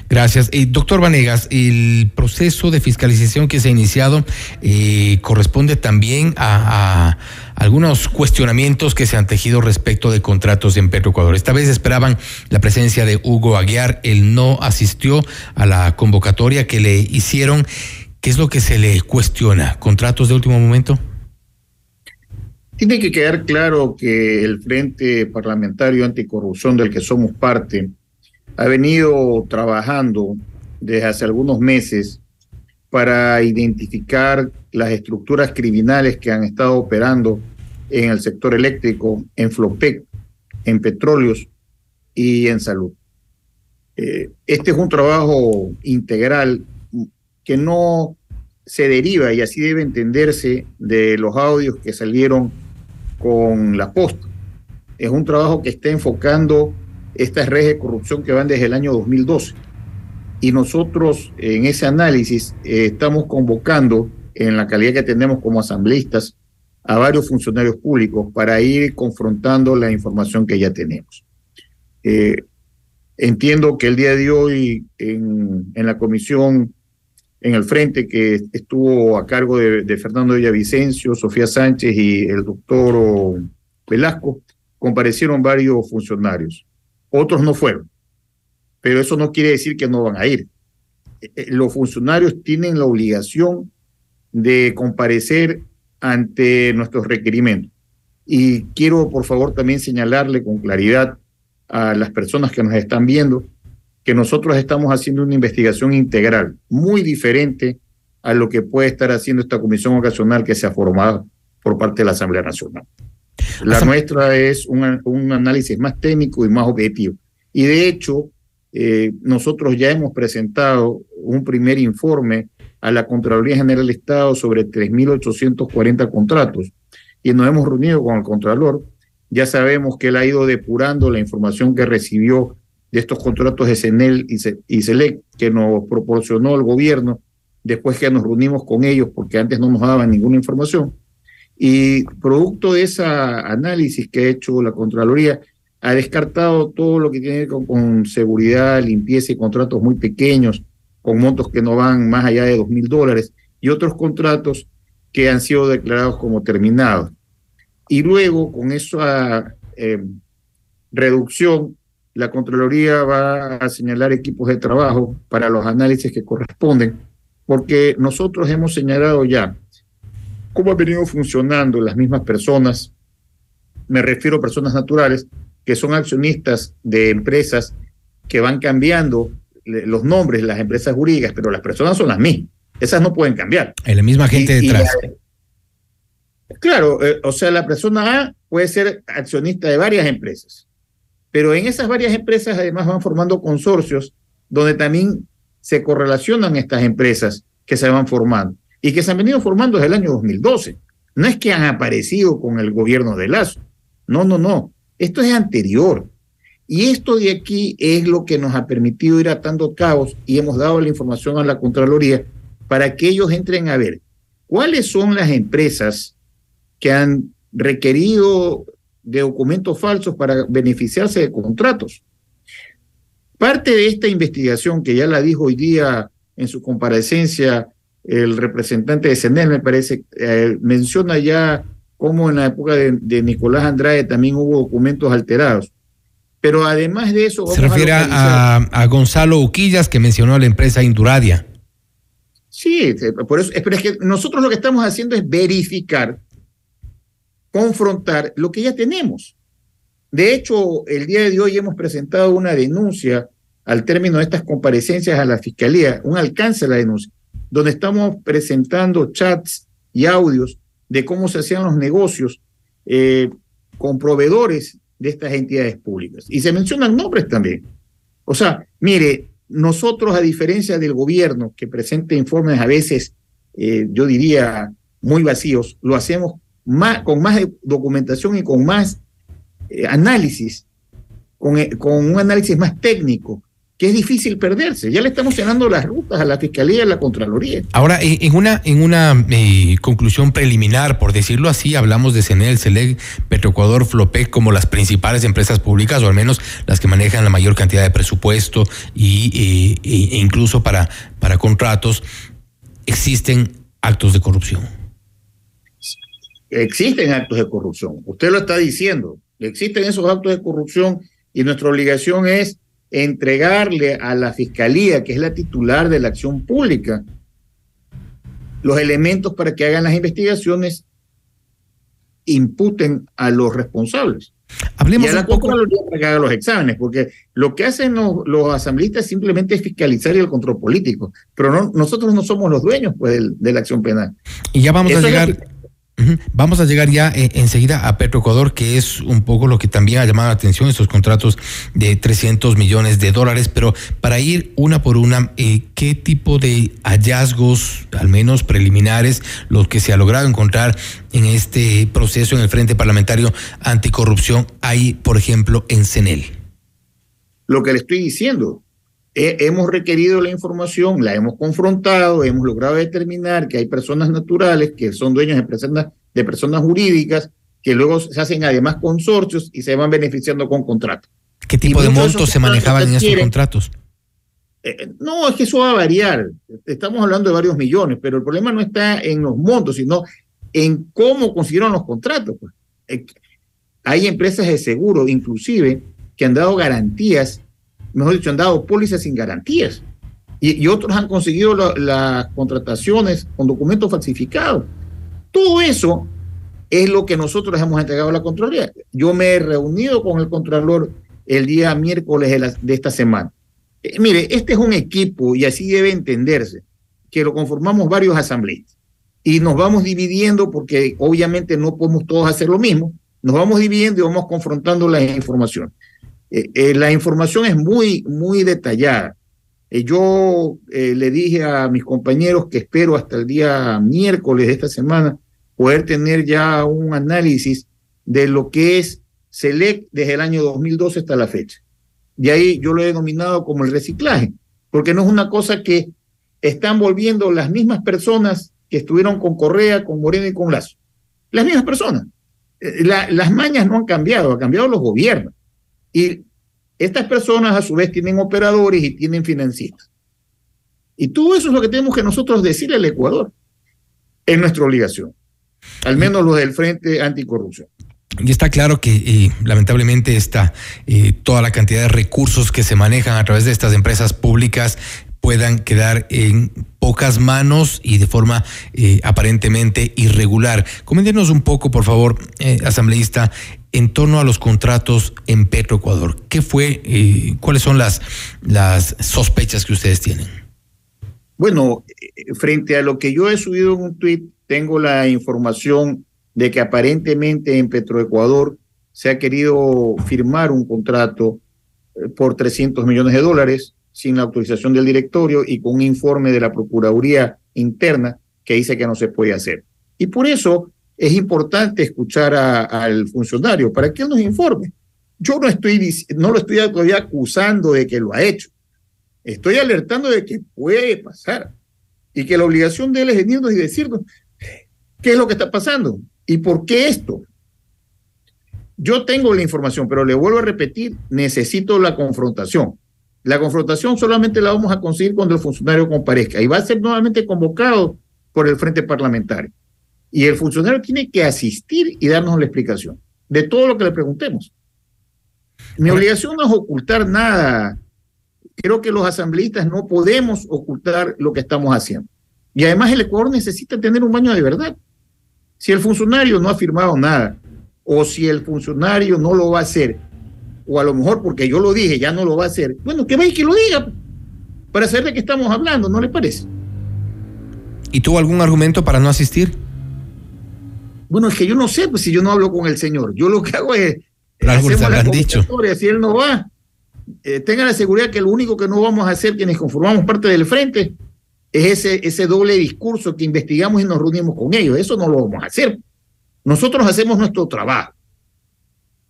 Gracias. Eh, doctor Vanegas, el proceso de fiscalización que se ha iniciado eh, corresponde también a, a algunos cuestionamientos que se han tejido respecto de contratos en Petroecuador. Esta vez esperaban la presencia de Hugo Aguiar, él no asistió a la convocatoria que le hicieron. ¿Qué es lo que se le cuestiona? ¿Contratos de último momento? Tiene que quedar claro que el Frente Parlamentario Anticorrupción del que somos parte ha venido trabajando desde hace algunos meses para identificar las estructuras criminales que han estado operando en el sector eléctrico, en Flopec, en petróleos y en salud. Eh, este es un trabajo integral que no se deriva y así debe entenderse de los audios que salieron con la posta. Es un trabajo que está enfocando estas redes de corrupción que van desde el año 2012. Y nosotros en ese análisis eh, estamos convocando, en la calidad que tenemos como asambleístas, a varios funcionarios públicos para ir confrontando la información que ya tenemos. Eh, entiendo que el día de hoy en, en, la comisión, en el frente que estuvo a cargo de, de Fernando Villavicencio, Sofía Sánchez y el doctor Velasco, comparecieron varios funcionarios otros no fueron. Pero eso no quiere decir que no van a ir. Eh, eh, Los funcionarios tienen la obligación de comparecer ante nuestros requerimientos. Y quiero, por favor, también señalarle con claridad a las personas que nos están viendo que nosotros estamos haciendo una investigación integral, muy diferente a lo que puede estar haciendo esta comisión ocasional que se ha formado por parte de la Asamblea Nacional. La nuestra es un, un análisis más técnico y más objetivo. Y de hecho, eh, nosotros ya hemos presentado un primer informe a la Contraloría General del Estado sobre 3.840 contratos y nos hemos reunido con el Contralor. Ya sabemos que él ha ido depurando la información que recibió de estos contratos de CENEL y, Ce- y SELEC que nos proporcionó el gobierno después que nos reunimos con ellos porque antes no nos daban ninguna información. Y producto de ese análisis que ha hecho la Contraloría, ha descartado todo lo que tiene que ver con, seguridad, limpieza y contratos muy pequeños, con montos que no van más allá de dos mil dólares, y otros contratos que han sido declarados como terminados. Y luego, con esa eh, reducción, la Contraloría va a señalar equipos de trabajo para los análisis que corresponden, porque nosotros hemos señalado ya cómo han venido funcionando las mismas personas, me refiero a personas naturales, que son accionistas de empresas que van cambiando los nombres, las empresas jurídicas, pero las personas son las mismas. Esas no pueden cambiar. Hay la misma gente Y- y detrás. la- claro, eh, o sea, la persona A puede ser accionista de varias empresas, pero en esas varias empresas además van formando consorcios donde también se correlacionan estas empresas que se van formando y que se han venido formando desde el año 2012. No es que han aparecido con el gobierno de Lazo. No, no, no. Esto es anterior. Y esto de aquí es lo que nos ha permitido ir atando cabos y hemos dado la información a la Contraloría para que ellos entren a ver cuáles son las empresas que han requerido de documentos falsos para beneficiarse de contratos. Parte de esta investigación, que ya la dijo hoy día en su comparecencia el representante de CENEL, me parece, eh, menciona ya cómo en la época de, de Nicolás Andrade también hubo documentos alterados. Pero además de eso... Se a refiere a, a Gonzalo Uquillas, que mencionó a la empresa Induradia. Sí, sí, por eso, pero es que nosotros lo que estamos haciendo es verificar, confrontar lo que ya tenemos. De hecho, el día de hoy hemos presentado una denuncia al término de estas comparecencias a la Fiscalía, un alcance a la denuncia, donde estamos presentando chats y audios de cómo se hacían los negocios eh, con proveedores de estas entidades públicas. Y se mencionan nombres también. O sea, mire, nosotros, a diferencia del gobierno que presenta informes a veces, eh, yo diría, muy vacíos, lo hacemos con más documentación y con más eh, análisis, con, con un análisis más técnico, que es difícil perderse. Ya le estamos llenando las rutas a la Fiscalía y a la Contraloría. Ahora, en una, en una eh, conclusión preliminar, por decirlo así, hablamos de CENEL, CELEC, Petroecuador, Flopec como las principales empresas públicas, o al menos las que manejan la mayor cantidad de presupuesto y, eh, e- e incluso para, para contratos. Existen actos de corrupción. Existen actos de corrupción. Usted lo está diciendo. Existen esos actos de corrupción y nuestra obligación es entregarle a la Fiscalía, que es la titular de la acción pública, los elementos para que hagan las investigaciones, imputen a los responsables. Hablemos y a la Contraloría para que haga los exámenes, porque lo que hacen los, los asambleístas simplemente es fiscalizar y el control político, pero no, nosotros no somos los dueños pues, del- de la acción penal. Y ya vamos Eso a llegar. Vamos a llegar ya eh, enseguida a Petroecuador, que es un poco lo que también ha llamado la atención, estos contratos de 300 millones de dólares. Pero para ir una por una, eh, ¿qué tipo de hallazgos, al menos preliminares, los que se ha logrado encontrar en este proceso en el Frente Parlamentario Anticorrupción hay, por ejemplo, en CENEL? lo que le estoy diciendo. He- hemos requerido la información, la hemos confrontado, hemos logrado determinar que hay personas naturales que son dueños de personas, de personas jurídicas que luego se hacen además consorcios y se van beneficiando con contratos. ¿Qué tipo de montos esos se manejaban en adquieren- contratos? Eh, no, es que eso va a variar. Estamos hablando de varios millones, pero el problema no está en los montos, sino en cómo consiguieron los contratos. pues. Eh, Hay empresas de seguro, inclusive, que han dado garantías, mejor dicho, han dado pólizas sin garantías. Y, y otros han conseguido la- las contrataciones con documentos falsificados. Todo eso es lo que nosotros hemos entregado a la Contraloría. Yo me he reunido con el Contralor el día miércoles de, la- de esta semana. Eh, mire, este es un equipo y así debe entenderse, que lo conformamos varios asambleístas y nos vamos dividiendo porque obviamente no podemos todos hacer lo mismo, nos vamos dividiendo y vamos confrontando la información. Eh, eh, la información es muy, muy detallada. Eh, yo le dije a mis compañeros que espero hasta el día miércoles de esta semana poder tener ya un análisis de lo que es SELEC desde el año 2012 hasta la fecha. Y ahí yo lo he denominado como el reciclaje, porque no es una cosa que están volviendo las mismas personas que estuvieron con Correa, con Moreno y con Lazo. Las mismas personas. La- las mañas no han cambiado, han cambiado los gobiernos. Y estas personas a su vez tienen operadores y tienen financistas. Y todo eso es lo que tenemos que nosotros decirle al Ecuador. Es nuestra obligación. Al menos los del Frente Anticorrupción. Y está claro que eh, lamentablemente esta, eh, toda la cantidad de recursos que se manejan a través de estas empresas públicas puedan quedar en pocas manos y de forma eh, aparentemente irregular. Coméntenos un poco, por favor, asambleísta, en torno a los contratos en Petroecuador. ¿Qué fue, eh, cuáles son las, las sospechas que ustedes tienen? Bueno, eh, frente a lo que yo he subido en un tuit, tengo la información de que aparentemente en Petroecuador se ha querido firmar un contrato eh, por 300 millones de dólares sin la autorización del directorio y con un informe de la Procuraduría Interna que dice que no se puede hacer. Y por eso es importante escuchar a- al funcionario para que él nos informe. Yo no estoy no lo estoy todavía acusando de que lo ha hecho. Estoy alertando de que puede pasar y que la obligación de él es venirnos y decirnos qué es lo que está pasando y por qué esto. Yo tengo la información, pero le vuelvo a repetir, necesito la confrontación. La confrontación solamente la vamos a conseguir cuando el funcionario comparezca y va a ser nuevamente convocado por el Frente Parlamentario. Y el funcionario tiene que asistir y darnos la explicación de todo lo que le preguntemos. Mi obligación no es ocultar nada. Creo que los asambleístas no podemos ocultar lo que estamos haciendo. Y además el Ecuador necesita tener un baño de verdad. Si el funcionario no ha firmado nada, o si el funcionario no lo va a hacer, o a lo mejor porque yo lo dije, ya no lo va a hacer, bueno, que vaya y que lo diga, para saber de qué estamos hablando, ¿no le parece? ¿Y tuvo algún argumento para no asistir? Bueno, es que yo no sé, pues si yo no hablo con el señor, yo lo que hago es... Hacemos la dicho. convocatoria, Si él no va, eh, tengan la seguridad que lo único que no vamos a hacer quienes conformamos parte del frente es ese, ese doble discurso que investigamos y nos reunimos con ellos. Eso no lo vamos a hacer. Nosotros hacemos nuestro trabajo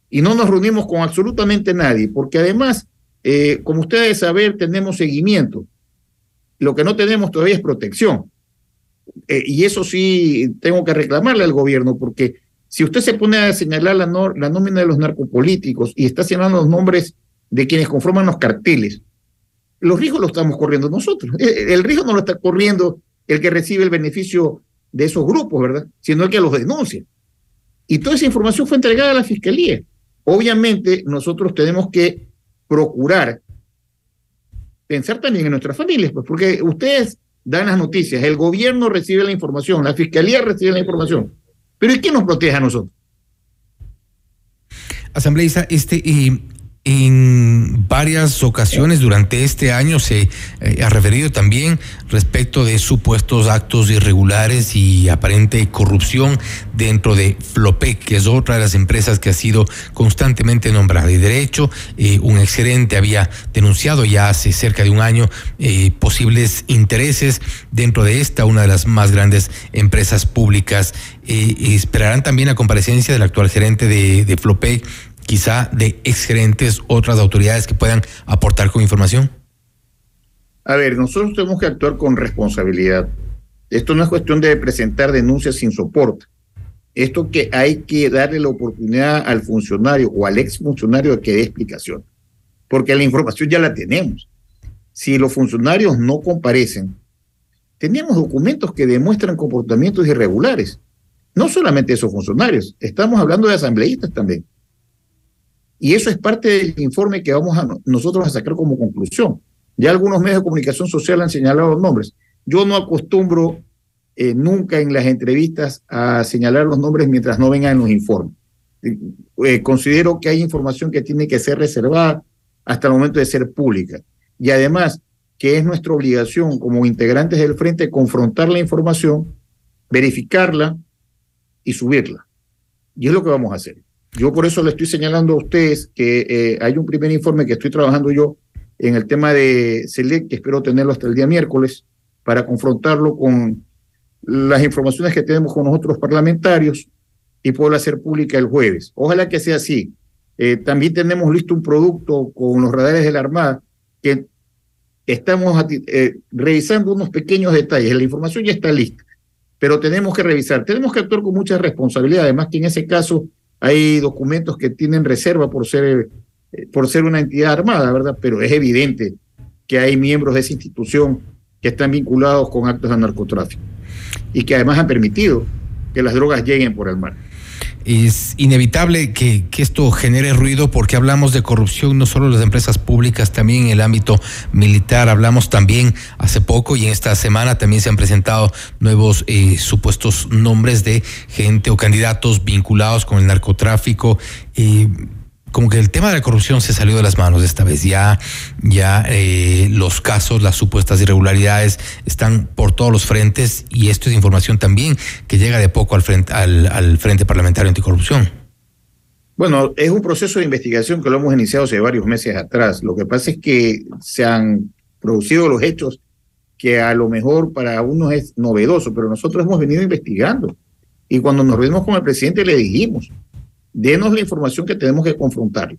y no nos reunimos con absolutamente nadie, porque además, eh, como ustedes saben, tenemos seguimiento. Lo que no tenemos todavía es protección. Eh, y eso sí tengo que reclamarle al gobierno, porque si usted se pone a señalar la, nómina de los narcopolíticos y está señalando los nombres de quienes conforman los carteles, los riesgos los estamos corriendo nosotros. Eh, El riesgo no lo está corriendo el que recibe el beneficio de esos grupos, ¿verdad? Sino el que los denuncia. Y toda esa información fue entregada a la fiscalía. Obviamente, nosotros tenemos que procurar pensar también en nuestras familias, pues, porque ustedes dan las noticias, el gobierno recibe la información, la fiscalía recibe la información. Pero ¿y quién nos protege a nosotros? Asambleísta, este, eh, en varias ocasiones durante este año se eh, ha referido también respecto de supuestos actos irregulares y aparente corrupción dentro de Flopec, que es otra de las empresas que ha sido constantemente nombrada. Y de hecho, eh, un exgerente había denunciado ya hace cerca de un año eh, posibles intereses dentro de esta, una de las más grandes empresas públicas. Eh, esperarán también la comparecencia del actual gerente de Flopec quizá de exgerentes, otras autoridades que puedan aportar con información? A ver, nosotros tenemos que actuar con responsabilidad. Esto no es cuestión de presentar denuncias sin soporte. Esto que hay que darle la oportunidad al funcionario o al exfuncionario de que dé explicación. Porque la información ya la tenemos. Si los funcionarios no comparecen, tenemos documentos que demuestran comportamientos irregulares. No solamente esos funcionarios, estamos hablando de asambleístas también. Y eso es parte del informe que vamos a nosotros a sacar como conclusión. Ya algunos medios de comunicación social han señalado los nombres. Yo no acostumbro eh, nunca en las entrevistas a señalar los nombres mientras no vengan en los informes. Eh, considero que hay información que tiene que ser reservada hasta el momento de ser pública. Y además, que es nuestra obligación como integrantes del frente confrontar la información, verificarla y subirla. Y es lo que vamos a hacer. Yo por eso le estoy señalando a ustedes que eh, hay un primer informe que estoy trabajando yo en el tema de SELEC, que espero tenerlo hasta el día miércoles, para confrontarlo con las informaciones que tenemos con nosotros parlamentarios y poderlo hacer pública el jueves. Ojalá que sea así. Eh, también tenemos listo un producto con los radares de la Armada que estamos eh, revisando unos pequeños detalles. La información ya está lista, pero tenemos que revisar. Tenemos que actuar con mucha responsabilidad. Además que en ese caso hay documentos que tienen reserva por ser, eh, por ser una entidad armada, ¿verdad? Pero es evidente que hay miembros de esa institución que están vinculados con actos de narcotráfico y que además han permitido que las drogas lleguen por el mar. Es inevitable que, que, esto genere ruido porque hablamos de corrupción no solo en las empresas públicas, también en el ámbito militar. Hablamos también hace poco y en esta semana también se han presentado nuevos eh, supuestos nombres de gente o candidatos vinculados con el narcotráfico. Eh, como que el tema de la corrupción se salió de las manos esta vez. Ya, ya eh, los casos, las supuestas irregularidades están por todos los frentes y esto es información también que llega de poco al frente, al, frente Parlamentario Anticorrupción. Bueno, es un proceso de investigación que lo hemos iniciado hace varios meses atrás. Lo que pasa es que se han producido los hechos que a lo mejor para unos es novedoso, pero nosotros hemos venido investigando. Y cuando nos reunimos con el presidente le dijimos, denos la información que tenemos que confrontar,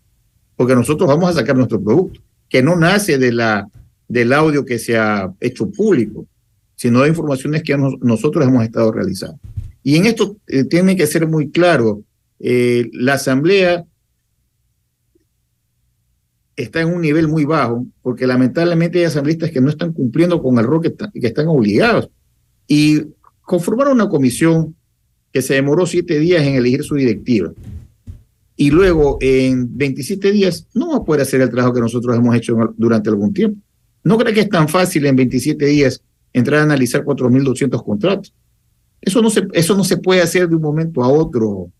porque nosotros vamos a sacar nuestro producto, que no nace de la, del audio que se ha hecho público, sino de informaciones que nosotros hemos estado realizando. Y en esto eh, tiene que ser muy claro, eh, la asamblea está en un nivel muy bajo, porque lamentablemente hay asambleístas que no están cumpliendo con el rol que, que están obligados. Y conformaron una comisión que se demoró siete días en elegir su directiva y luego en 27 días no va a poder hacer el trabajo que nosotros hemos hecho durante algún tiempo. No creo que es tan fácil en 27 días entrar a analizar 4.200 contratos. Eso no, se, eso no se puede hacer de un momento a otro.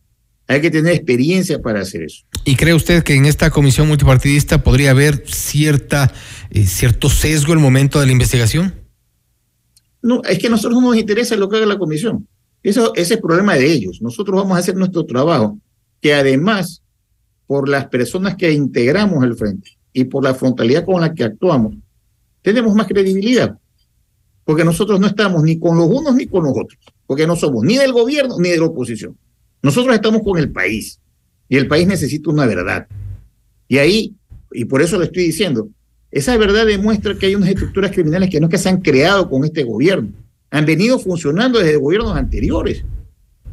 Hay que tener experiencia para hacer eso. ¿Y cree usted que en esta comisión multipartidista podría haber cierta, eh, cierto sesgo el momento de la investigación? No, es que a nosotros no nos interesa lo que haga la comisión. Eso, ese es el problema de ellos. Nosotros vamos a hacer nuestro trabajo que además, por las personas que integramos el frente y por la frontalidad con la que actuamos, tenemos más credibilidad. Porque nosotros no estamos ni con los unos ni con los otros, porque no somos ni del gobierno ni de la oposición. Nosotros estamos con el país y el país necesita una verdad. Y ahí, y por eso le estoy diciendo, esa verdad demuestra que hay unas estructuras criminales que no es que se han creado con este gobierno, han venido funcionando desde gobiernos anteriores.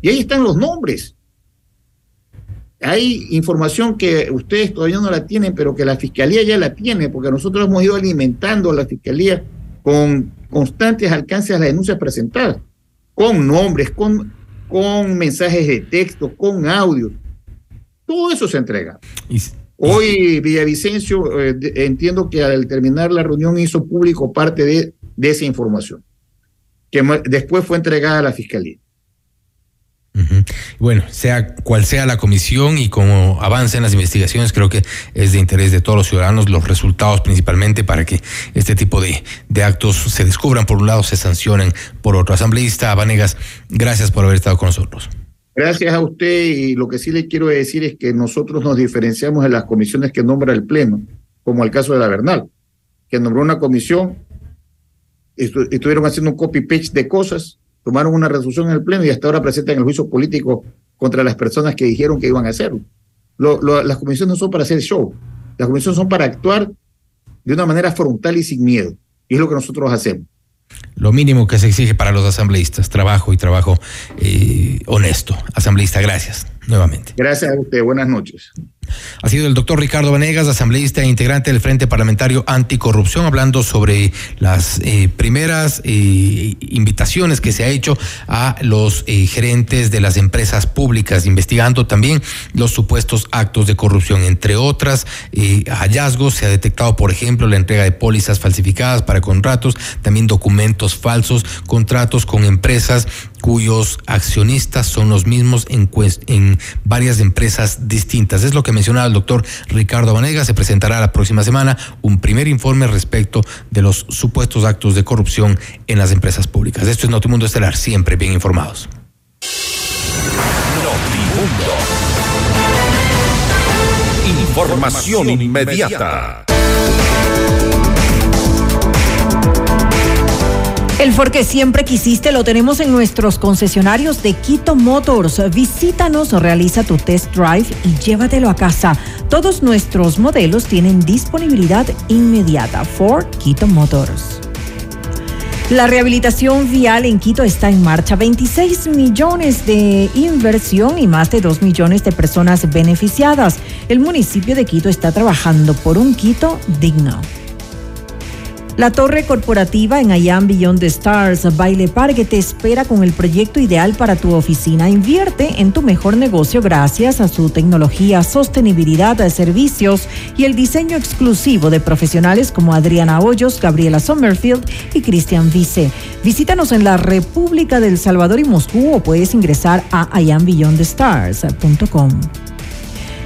Y ahí están los nombres. Hay información que ustedes todavía no la tienen, pero que la Fiscalía ya la tiene, porque nosotros hemos ido alimentando a la Fiscalía con constantes alcances a las denuncias presentadas, con nombres, con, con mensajes de texto, con audio. Todo eso se entrega. Hoy Villavicencio, eh, entiendo que al terminar la reunión hizo público parte de, de esa información, que después fue entregada a la Fiscalía. Bueno, sea cual sea la comisión y como avancen las investigaciones, creo que es de interés de todos los ciudadanos los resultados principalmente para que este tipo de, de actos se descubran por un lado, se sancionen por otro. Asambleísta Vanegas, gracias por haber estado con nosotros. Gracias a usted y lo que sí le quiero decir es que nosotros nos diferenciamos en las comisiones que nombra el Pleno, como el caso de la Bernal, que nombró una comisión, estuvieron haciendo un copy-paste de cosas tomaron una resolución en el Pleno y hasta ahora presentan el juicio político contra las personas que dijeron que iban a hacerlo. las comisiones no son para hacer show, las comisiones son para actuar de una manera frontal y sin miedo. Y es lo que nosotros hacemos. Lo mínimo que se exige para los asambleístas, trabajo y trabajo eh, honesto. Asambleísta, gracias nuevamente. Gracias a usted, buenas noches. Ha sido el doctor Ricardo Vanegas, asambleísta e integrante del Frente Parlamentario Anticorrupción, hablando sobre las eh, primeras eh, invitaciones que se ha hecho a los eh, gerentes de las empresas públicas, investigando también los supuestos actos de corrupción. Entre otras hallazgos, se ha detectado, por ejemplo, la entrega de pólizas falsificadas para contratos, también documentos falsos, contratos con empresas cuyos accionistas son los mismos en, varias empresas distintas. Es lo que mencionaba el doctor Ricardo Vanega. Se presentará la próxima semana un primer informe respecto de los supuestos actos de corrupción en las empresas públicas. Esto es Notimundo Estelar, siempre bien informados. Notimundo. Información inmediata. El Ford que siempre quisiste lo tenemos en nuestros concesionarios de Quito Motors. Visítanos realiza tu test drive y llévatelo a casa. Todos nuestros modelos tienen disponibilidad inmediata. Ford Quito Motors. La rehabilitación vial en Quito está en marcha. 26 millones de inversión y más de 2 millones de personas beneficiadas. El municipio de Quito está trabajando por un Quito digno. La torre corporativa en Ayam Beyond the Stars, Baile Parque, te espera con el proyecto ideal para tu oficina. Invierte en tu mejor negocio gracias a su tecnología, sostenibilidad de servicios y el diseño exclusivo de profesionales como Adriana Hoyos, Gabriela Sommerfield y Cristian Vice. Visítanos en la República del Salvador y Moscú o puedes ingresar a ayambeyondthestars.com.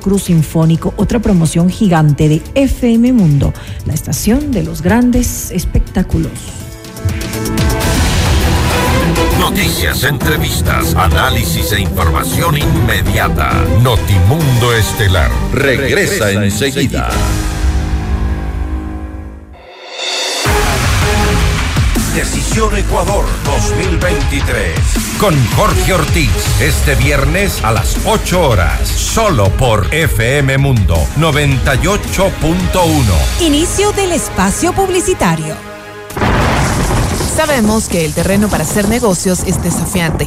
Cruz Sinfónico, otra promoción gigante de FM Mundo, la estación de los grandes espectáculos. Noticias, entrevistas, análisis e información inmediata. Notimundo Estelar regresa, enseguida. Ecuador 2023. Con Jorge Ortiz. Este viernes a las 8 horas. Solo por FM Mundo 98.1. Inicio del espacio publicitario. Sabemos que el terreno para hacer negocios es desafiante.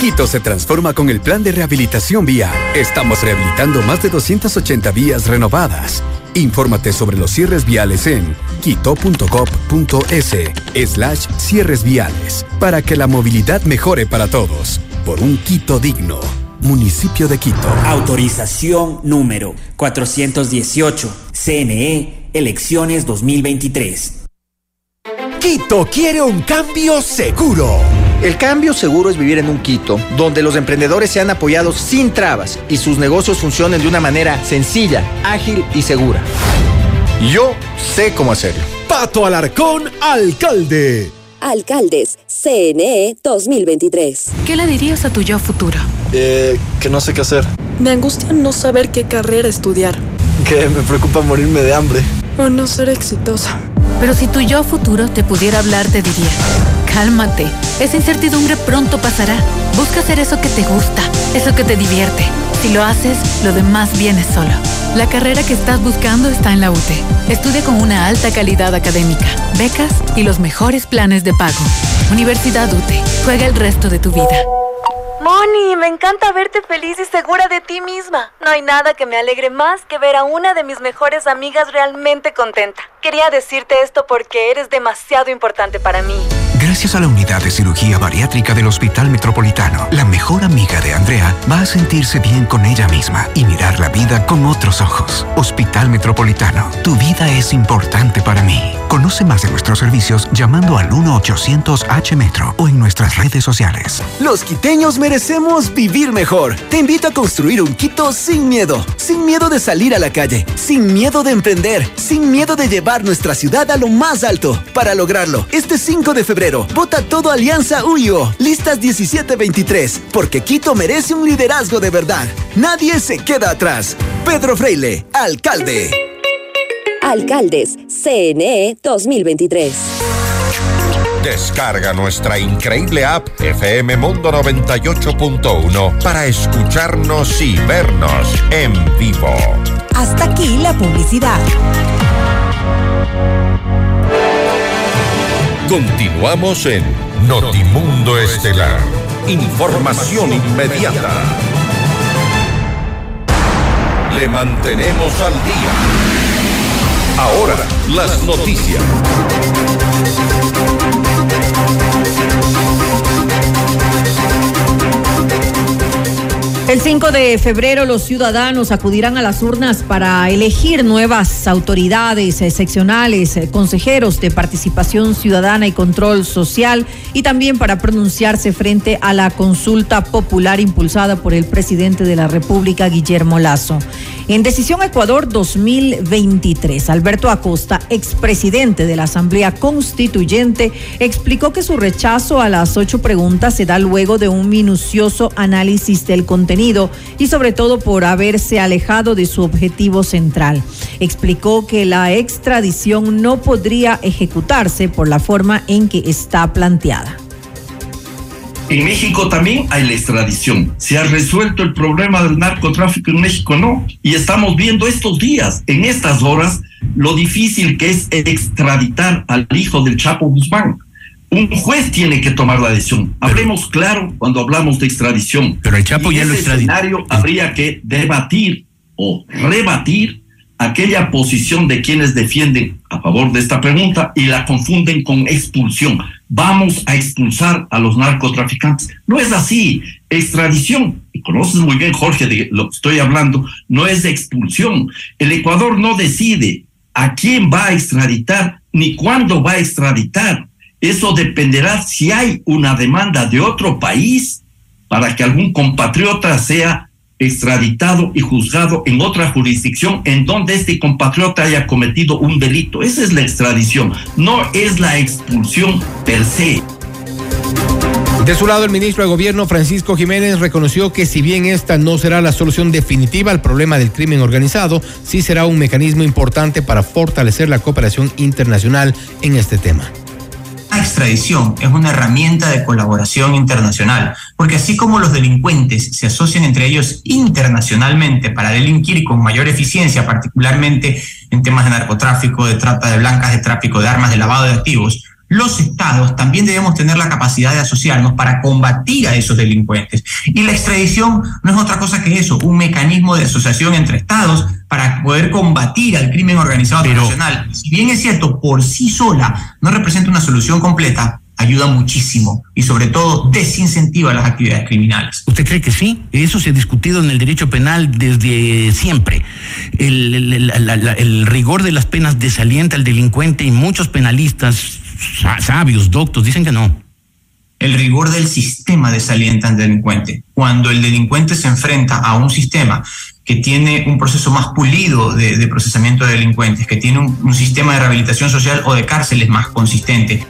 Quito se transforma con el plan de rehabilitación vial. Estamos rehabilitando más de 280 vías renovadas. Infórmate sobre los cierres viales en quito.gov.es slash cierres viales para que la movilidad mejore para todos. Por un Quito digno. Municipio de Quito. Autorización número 418. CNE, elecciones 2023. Quito quiere un cambio seguro. El cambio seguro es vivir en un Quito donde los emprendedores sean apoyados sin trabas y sus negocios funcionen de una manera sencilla, ágil y segura. Yo sé cómo hacerlo. Pato Alarcón, alcalde. Alcaldes, CNE 2023. ¿Qué le dirías a tu yo futuro? Eh, que no sé qué hacer. Me angustia no saber qué carrera estudiar. Que me preocupa morirme de hambre. O no ser exitosa. Pero si tu yo futuro te pudiera hablar, te diría, cálmate, esa incertidumbre pronto pasará. Busca hacer eso que te gusta, eso que te divierte. Si lo haces, lo demás viene solo. La carrera que estás buscando está en la UTE. Estudia con una alta calidad académica, becas y los mejores planes de pago. Universidad UTE. Juega el resto de tu vida. Moni, me encanta verte feliz y segura de ti misma. No hay nada que me alegre más que ver a una de mis mejores amigas realmente contenta. Quería decirte esto porque eres demasiado importante para mí. Gracias a la unidad de cirugía bariátrica del Hospital Metropolitano, la mejor amiga de Andrea va a sentirse bien con ella misma y mirar la vida con otros ojos. Hospital Metropolitano, tu vida es importante para mí. Conoce más de nuestros servicios llamando al 1-800-H-Metro o en nuestras redes sociales. Los quiteños merecemos vivir mejor. Te invito a construir un Quito sin miedo. Sin miedo de salir a la calle. Sin miedo de emprender. Sin miedo de llevar nuestra ciudad a lo más alto. Para lograrlo, este 5 de febrero, vota todo Alianza UIO. Listas 1723. Porque Quito merece un liderazgo de verdad. Nadie se queda atrás. Pedro Freile, alcalde. Alcaldes, CNE 2023. Descarga nuestra increíble app FM Mundo 98.1 para escucharnos y vernos en vivo. Hasta aquí la publicidad. Continuamos en Notimundo Estelar. Información inmediata. Le mantenemos al día. Ahora, las noticias. El 5 de febrero los ciudadanos acudirán a las urnas para elegir nuevas autoridades eh, seccionales, eh, consejeros de participación ciudadana y control social y también para pronunciarse frente a la consulta popular impulsada por el presidente de la República, Guillermo Lazo. En Decisión Ecuador 2023, Alberto Acosta, expresidente de la Asamblea Constituyente, explicó que su rechazo a las ocho preguntas se da luego de un minucioso análisis del contenido y sobre todo por haberse alejado de su objetivo central. Explicó que la extradición no podría ejecutarse por la forma en que está planteada. En México también hay la extradición. ¿Se ha resuelto el problema del narcotráfico en México? No. Y estamos viendo estos días, en estas horas, lo difícil que es extraditar al hijo del Chapo Guzmán un juez tiene que tomar la decisión. Hablemos claro cuando hablamos de extradición. Pero el Chapo Y ya lo ese extraditó. escenario habría que debatir o rebatir aquella posición de quienes defienden a favor de esta pregunta y la confunden con expulsión. Vamos a expulsar a los narcotraficantes. No es así. Extradición, y conoces muy bien, Jorge, de lo que estoy hablando, no es expulsión. El Ecuador no decide a quién va a extraditar ni cuándo va a extraditar. Eso dependerá si hay una demanda de otro país para que algún compatriota sea extraditado y juzgado en otra jurisdicción en donde este compatriota haya cometido un delito. Esa es la extradición, no es la expulsión per se. De su lado, el ministro de Gobierno, Francisco Jiménez, reconoció que si bien esta no será la solución definitiva al problema del crimen organizado, sí será un mecanismo importante para fortalecer la cooperación internacional en este tema. La extradición es una herramienta de colaboración internacional, porque así como los delincuentes se asocian entre ellos internacionalmente para delinquir con mayor eficiencia, particularmente en temas de narcotráfico, de trata de blancas, de tráfico de armas, de lavado de activos, los estados también debemos tener la capacidad de asociarnos para combatir a esos delincuentes. Y la extradición no es otra cosa que eso, un mecanismo de asociación entre estados para poder combatir al crimen organizado internacional. Si bien es cierto, por sí sola no representa una solución completa, ayuda muchísimo y sobre todo desincentiva las actividades criminales. ¿Usted cree que sí? Eso se ha discutido en el derecho penal desde siempre. El, el- la- la- la- el rigor de las penas desalienta al delincuente y muchos penalistas sa- sabios, doctos, dicen que no. El rigor del sistema desalienta al delincuente. Cuando el delincuente se enfrenta a un sistema que tiene un proceso más pulido de, de procesamiento de delincuentes, que tiene un, un sistema de rehabilitación social o de cárceles más consistente,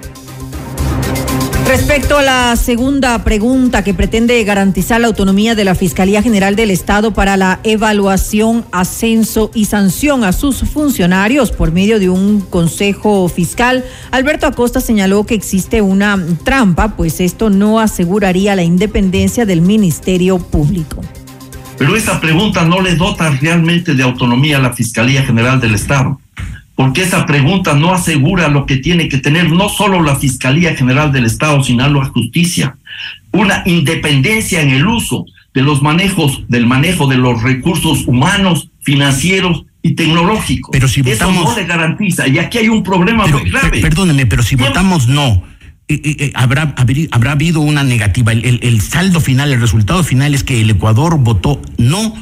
Respecto a la segunda pregunta que pretende garantizar la autonomía de la Fiscalía General del Estado para la evaluación, ascenso y sanción a sus funcionarios por medio de un consejo fiscal, Alberto Acosta señaló que existe una trampa, pues esto no aseguraría la independencia del Ministerio Público. Pero esa pregunta no le dota realmente de autonomía a la Fiscalía General del Estado, porque esa pregunta no asegura lo que tiene que tener no solo la Fiscalía General del Estado, sino la justicia, una independencia en el uso de los manejos, del manejo de los recursos humanos, financieros y tecnológicos. Pero si Eso votamos- no le garantiza, y aquí hay un problema Pero, muy grave. per- perdóneme, pero si votamos no, eh, eh, habrá, habrá habido una negativa. El, el, saldo final, el resultado final es que el Ecuador votó no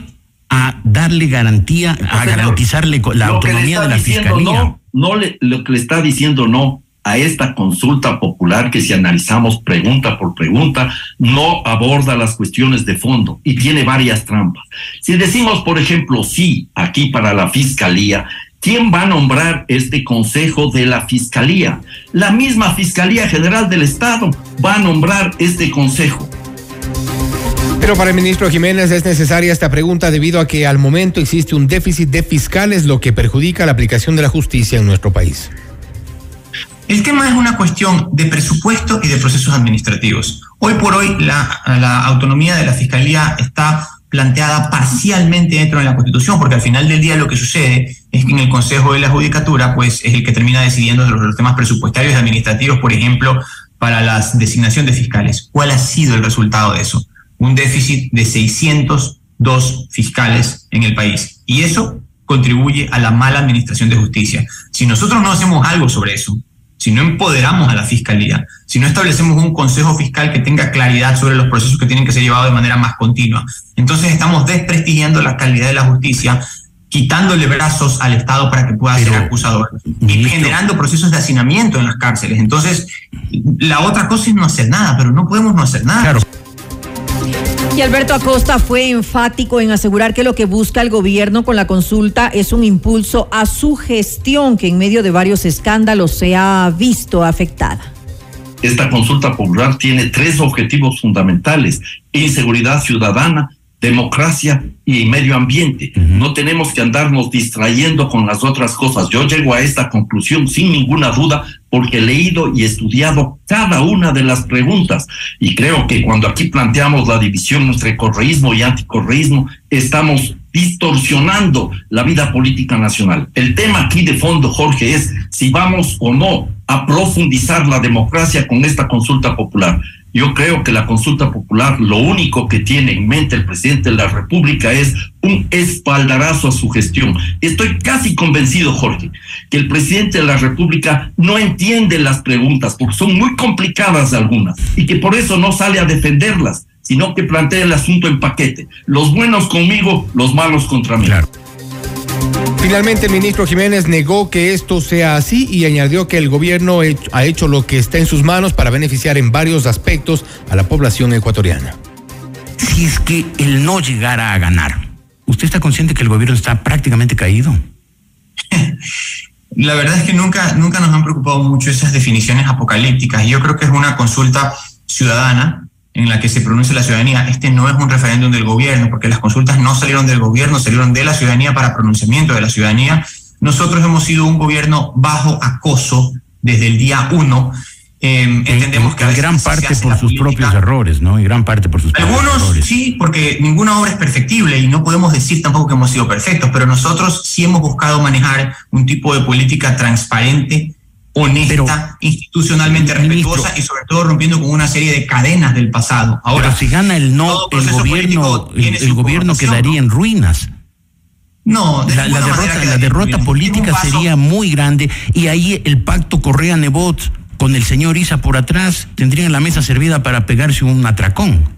a darle garantía, a garantizarle la autonomía de la fiscalía. No, no le, lo que le está diciendo no a esta consulta popular que si analizamos pregunta por pregunta no aborda las cuestiones de fondo y tiene varias trampas. Si decimos, por ejemplo, sí aquí para la fiscalía, ¿Quién va a nombrar este Consejo de la Fiscalía? La misma Fiscalía General del Estado va a nombrar este Consejo. Pero para el ministro Jiménez es necesaria esta pregunta debido a que al momento existe un déficit de fiscales, lo que perjudica la aplicación de la justicia en nuestro país. El tema es una cuestión de presupuesto y de procesos administrativos. Hoy por hoy la, autonomía de la Fiscalía está planteada parcialmente dentro de la Constitución, porque al final del día lo que sucede es que en el Consejo de la Judicatura, pues es el que termina decidiendo los, los temas presupuestarios y administrativos, por ejemplo, para la designación de fiscales. ¿Cuál ha sido el resultado de eso? Un déficit de 602 fiscales en el país. Y eso contribuye a la mala administración de justicia. Si nosotros no hacemos algo sobre eso, si no empoderamos a la fiscalía, si no establecemos un consejo fiscal que tenga claridad sobre los procesos que tienen que ser llevados de manera más continua, entonces estamos desprestigiando la calidad de la justicia, quitándole brazos al Estado para que pueda ser acusador y generando procesos de hacinamiento en las cárceles. Entonces, la otra cosa es no hacer nada, pero no podemos no hacer nada. Y Alberto Acosta fue enfático en asegurar que lo que busca el gobierno con la consulta es un impulso a su gestión que en medio de varios escándalos se ha visto afectada. Esta consulta popular tiene tres objetivos fundamentales, inseguridad ciudadana, democracia y medio ambiente. No tenemos que andarnos distrayendo con las otras cosas. Yo llego a esta conclusión sin ninguna duda porque he leído y estudiado cada una de las preguntas y creo que cuando aquí planteamos la división entre correísmo y anticorreísmo, estamos distorsionando la vida política nacional. El tema aquí de fondo, Jorge, es si vamos o no a profundizar la democracia con esta consulta popular. Yo creo que la consulta popular lo único que tiene en mente el presidente de la República es un espaldarazo a su gestión. Estoy casi convencido, Jorge, que el presidente de la República no entiende las preguntas porque son muy complicadas algunas y que por eso no sale a defenderlas, sino que plantea el asunto en paquete. Los buenos conmigo, los malos contra mí. Finalmente, el ministro Jiménez negó que esto sea así y añadió que el gobierno ha hecho lo que está en sus manos para beneficiar en varios aspectos a la población ecuatoriana. Si es que el no llegara a ganar, ¿usted está consciente que el gobierno está prácticamente caído? La verdad es que nunca, nunca nos han preocupado mucho esas definiciones apocalípticas. Yo creo que es una consulta ciudadana en la que se pronuncia la ciudadanía. Este no es un referéndum del gobierno, porque las consultas no salieron del gobierno, salieron de la ciudadanía para pronunciamiento de la ciudadanía. Nosotros hemos sido un gobierno bajo acoso desde el día uno. Eh, entendemos que en gran parte por sus propios errores, ¿no? En gran parte por sus Algunos sí, porque ninguna obra es perfectible y no podemos decir tampoco que hemos sido perfectos, pero nosotros sí hemos buscado manejar un tipo de política transparente, honesta, institucionalmente respetuosa y sobre todo rompiendo con una serie de cadenas del pasado. Ahora, pero si gana el no, el gobierno, el, el gobierno quedaría en ruinas. No, la, la derrota, la derrota política sería muy grande y ahí el pacto Correa-Nebot con el señor Isa por atrás tendrían la mesa servida para pegarse un atracón.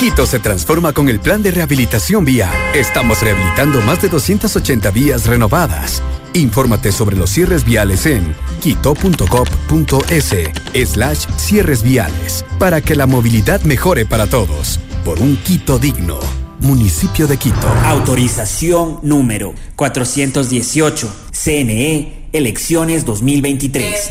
Quito se transforma con el plan de rehabilitación vial. Estamos rehabilitando más de 280 vías renovadas. Infórmate sobre los cierres viales en quito.gov.es slash cierres viales para que la movilidad mejore para todos. Por un Quito digno. Municipio de Quito. Autorización número 418. CNE, elecciones 2023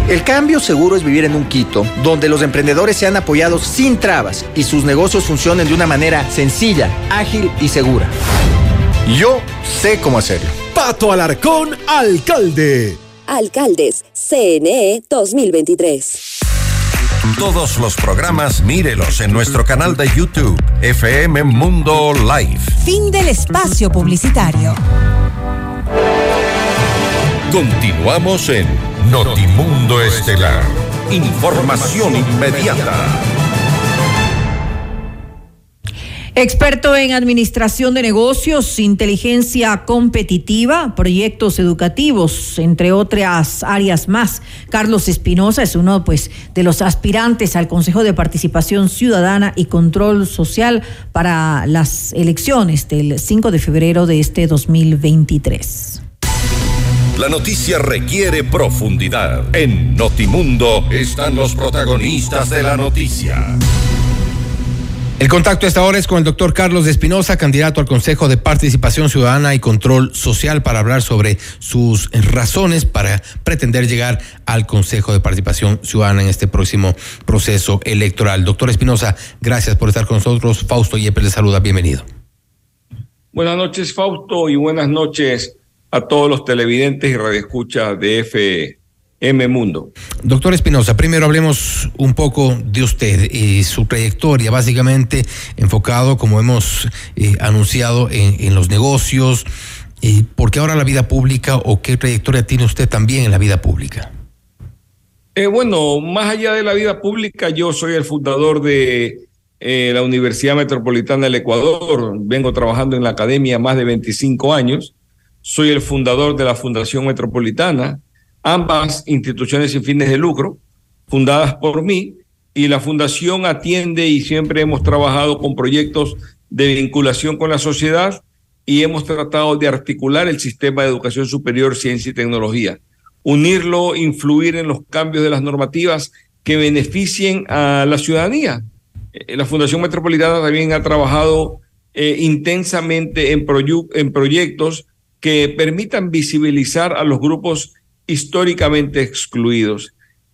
El cambio seguro es vivir en un Quito donde los emprendedores sean apoyados sin trabas y sus negocios funcionen de una manera sencilla, ágil y segura. Yo sé cómo hacerlo. Pato Alarcón, alcalde. Alcaldes, CNE 2023. Todos los programas mírelos en nuestro canal de YouTube, FM Mundo Live. Fin del espacio publicitario. Continuamos en Notimundo Estelar. Información inmediata. Experto en administración de negocios, inteligencia competitiva, proyectos educativos, entre otras áreas más. Carlos Espinosa es uno pues, de los aspirantes al Consejo de Participación Ciudadana y Control Social para las elecciones del 5 de febrero de este 2023. La noticia requiere profundidad. En Notimundo están los protagonistas de la noticia. El contacto a esta hora es con el doctor Carlos Espinosa, candidato al Consejo de Participación Ciudadana y Control Social, para hablar sobre sus razones para pretender llegar al Consejo de Participación Ciudadana en este próximo proceso electoral. Doctor Espinosa, gracias por estar con nosotros. Fausto Yepes le saluda, bienvenido. Buenas noches, Fausto, y buenas noches a todos los televidentes y radioescuchas de FM Mundo. Doctor Espinosa, primero hablemos un poco de usted y su trayectoria, básicamente enfocado, como hemos eh, anunciado, en, en, los negocios. Eh, ¿Por qué ahora la vida pública o qué trayectoria tiene usted también en la vida pública? Eh, bueno, más allá de la vida pública, yo soy el fundador de la Universidad Metropolitana del Ecuador. Vengo trabajando en la academia más de 25 años soy el fundador de la Fundación Metropolitana, ambas instituciones sin fines de lucro, fundadas por mí, y la fundación atiende y siempre hemos trabajado con proyectos de vinculación con la sociedad y hemos tratado de articular el sistema de educación superior, ciencia y tecnología, unirlo, influir en los cambios de las normativas que beneficien a la ciudadanía. Eh, la Fundación Metropolitana también ha trabajado eh, intensamente en, en proyectos que permitan visibilizar a los grupos históricamente excluidos.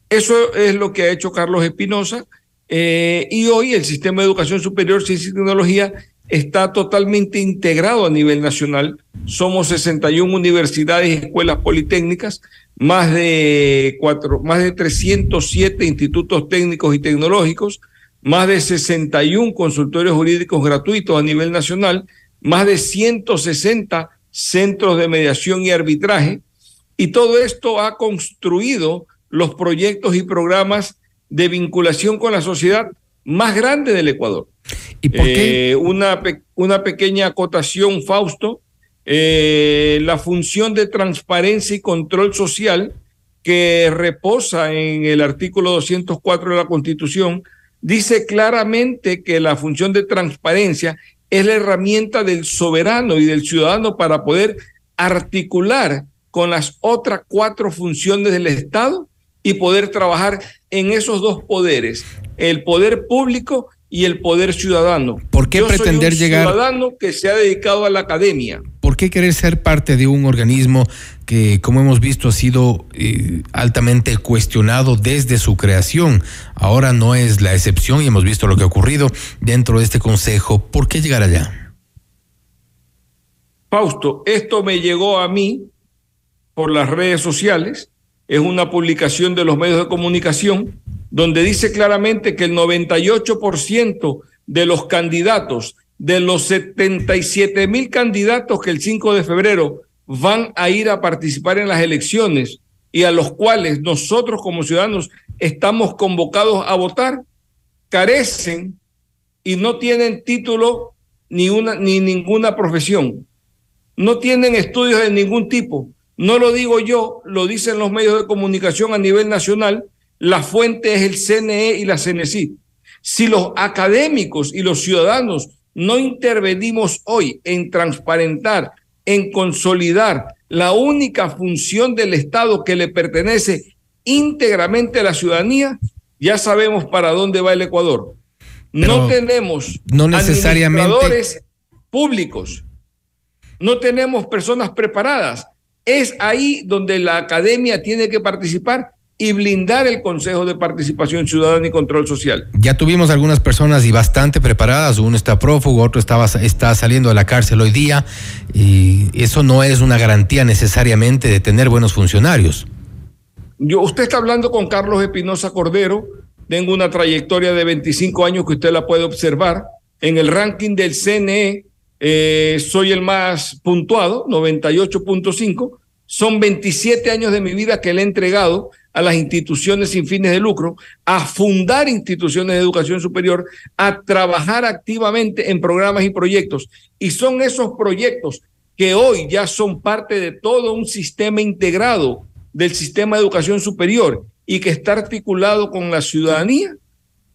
Eso es lo que ha hecho Carlos Espinosa eh, y hoy el sistema de educación superior, ciencia y tecnología está totalmente integrado a nivel nacional. Somos 61 universidades y escuelas politécnicas, más de, cuatro, más de 307 institutos técnicos y tecnológicos, más de 61 consultorios jurídicos gratuitos a nivel nacional, más de 160 centros de mediación y arbitraje, y todo esto ha construido los proyectos y programas de vinculación con la sociedad más grande del Ecuador. ¿Y por qué? Eh, una, una pequeña acotación, Fausto, eh, la función de transparencia y control social que reposa en el artículo 204 de la Constitución, dice claramente que la función de transparencia es la herramienta del soberano y del ciudadano para poder articular con las otras cuatro funciones del Estado y poder trabajar en esos dos poderes, el poder público y el poder ciudadano. ¿Por qué Yo pretender soy un llegar? Ciudadano que se ha dedicado a la academia. ¿Por qué querer ser parte de un organismo que, como hemos visto, ha sido eh, altamente cuestionado desde su creación? Ahora no es la excepción y hemos visto lo que ha ocurrido dentro de este consejo. ¿Por qué llegar allá? Fausto, esto me llegó a mí por las redes sociales. Es una publicación de los medios de comunicación donde dice claramente que el 98% de los candidatos, de los 77 mil candidatos que el 5 de febrero van a ir a participar en las elecciones y a los cuales nosotros como ciudadanos estamos convocados a votar, carecen y no tienen título ni, una, ni ninguna profesión. No tienen estudios de ningún tipo. No lo digo yo, lo dicen los medios de comunicación a nivel nacional La fuente es el CNE y la CNECI. Si los académicos y los ciudadanos no intervenimos hoy en transparentar, en consolidar la única función del Estado que le pertenece íntegramente a la ciudadanía, ya sabemos para dónde va el Ecuador. no tenemos no necesariamente administradores públicos, no tenemos personas preparadas. Es ahí donde la academia tiene que participar y blindar el Consejo de Participación Ciudadana y Control Social. Ya tuvimos algunas personas y bastante preparadas, uno está prófugo, otro estaba, está saliendo de la cárcel hoy día, y eso no es una garantía necesariamente de tener buenos funcionarios. Yo, usted está hablando con Carlos Espinosa Cordero, tengo una trayectoria de 25 años que usted la puede observar. En el ranking del CNE eh, soy el más puntuado, 98.5. Son 27 años de mi vida que le he entregado a las instituciones sin fines de lucro, a fundar instituciones de educación superior, a trabajar activamente en programas y proyectos. Y son esos proyectos que hoy ya son parte de todo un sistema integrado del sistema de educación superior y que está articulado con la ciudadanía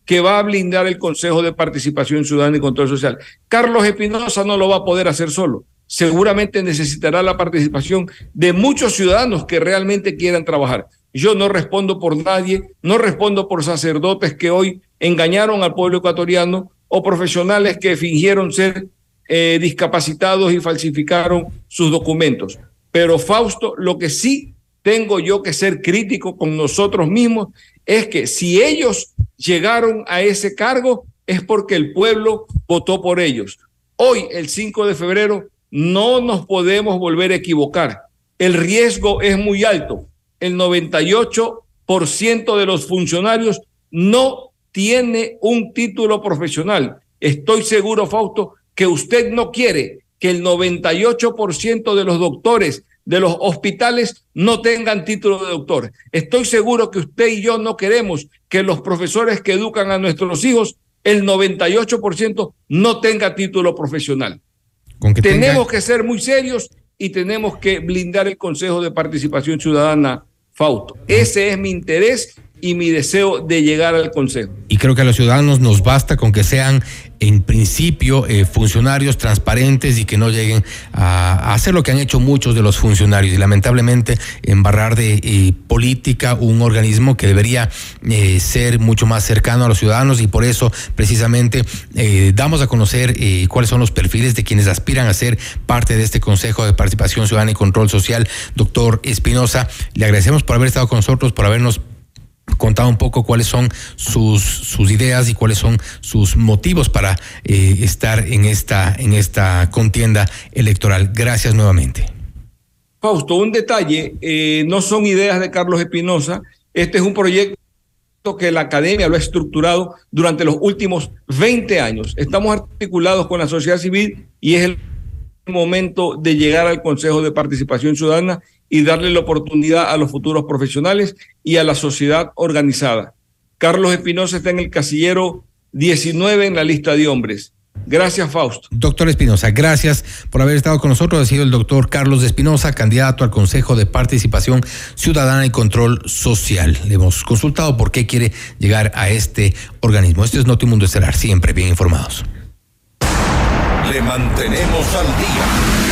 que va a blindar el Consejo de Participación Ciudadana y Control Social. Carlos Espinosa no lo va a poder hacer solo. Seguramente necesitará la participación de muchos ciudadanos que realmente quieran trabajar. Yo no respondo por nadie, no respondo por sacerdotes que hoy engañaron al pueblo ecuatoriano o profesionales que fingieron ser eh, discapacitados y falsificaron sus documentos. Pero Fausto, lo que sí tengo yo que ser crítico con nosotros mismos es que si ellos llegaron a ese cargo es porque el pueblo votó por ellos. Hoy, el 5 de febrero, no nos podemos volver a equivocar. El riesgo es muy alto el 98% de los funcionarios no tiene un título profesional. Estoy seguro, Fausto, que usted no quiere que el 98% de los doctores de los hospitales no tengan título de doctor. Estoy seguro que usted y yo no queremos que los profesores que educan a nuestros hijos, el 98% no tenga título profesional. tenemos que ser muy serios y tenemos que blindar el Consejo de Participación Ciudadana Fausto. Ese es mi interés y mi deseo de llegar al Consejo. Y creo que a los ciudadanos nos basta con que sean en principio eh, funcionarios transparentes y que no lleguen a, hacer lo que han hecho muchos de los funcionarios y lamentablemente embarrar de eh, política un organismo que debería eh, ser mucho más cercano a los ciudadanos y por eso precisamente damos a conocer cuáles son los perfiles de quienes aspiran a ser parte de este Consejo de Participación Ciudadana y Control Social. Doctor Espinosa, le agradecemos por haber estado con nosotros, por habernos contado un poco cuáles son sus, sus ideas y cuáles son sus motivos para eh, estar en esta, en esta contienda electoral. Gracias nuevamente. Fausto, un detalle, eh, no son ideas de Carlos Espinosa, este es un proyecto que la academia lo ha estructurado durante los últimos 20 años. Estamos articulados con la sociedad civil y es el momento de llegar al Consejo de Participación Ciudadana y darle la oportunidad a los futuros profesionales y a la sociedad organizada. Carlos Espinosa está en el casillero 19 en la lista de hombres. Gracias, Fausto. Doctor Espinosa, gracias por haber estado con nosotros. Ha sido el doctor Carlos Espinosa, candidato al Consejo de Participación Ciudadana y Control Social. Le hemos consultado por qué quiere llegar a este organismo. Este es Notimundo Estelar, siempre bien informados. Le mantenemos al día.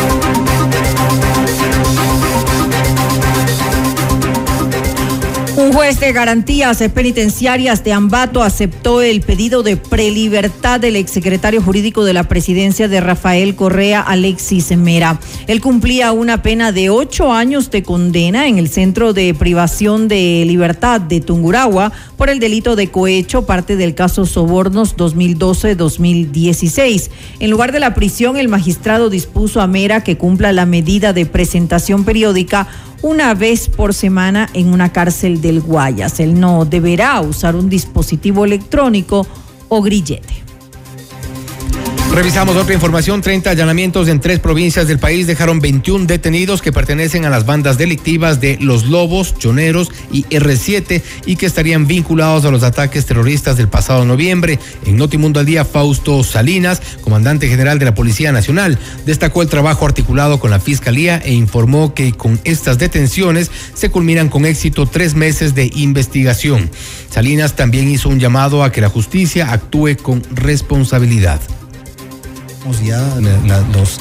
Un juez de garantías penitenciarias de Ambato aceptó el pedido de prelibertad del exsecretario jurídico de la presidencia de Rafael Correa, Alexis Mera. Él cumplía una pena de ocho años de condena en el centro de privación de libertad de Tunguragua por el delito de cohecho, parte del caso Sobornos 2012-2016. En lugar de la prisión, el magistrado dispuso a Mera que cumpla la medida de presentación periódica una vez por semana en una cárcel del Guayas. Él no deberá usar un dispositivo electrónico o grillete. Revisamos otra información. 30 allanamientos en tres provincias del país dejaron 21 detenidos que pertenecen a las bandas delictivas de Los Lobos, Choneros y R7 y que estarían vinculados a los ataques terroristas del pasado noviembre. En Notimundo al Día, Fausto Salinas, comandante general de la Policía Nacional, destacó el trabajo articulado con la Fiscalía e informó que con estas detenciones se culminan con éxito tres meses de investigación. Salinas también hizo un llamado a que la justicia actúe con responsabilidad ya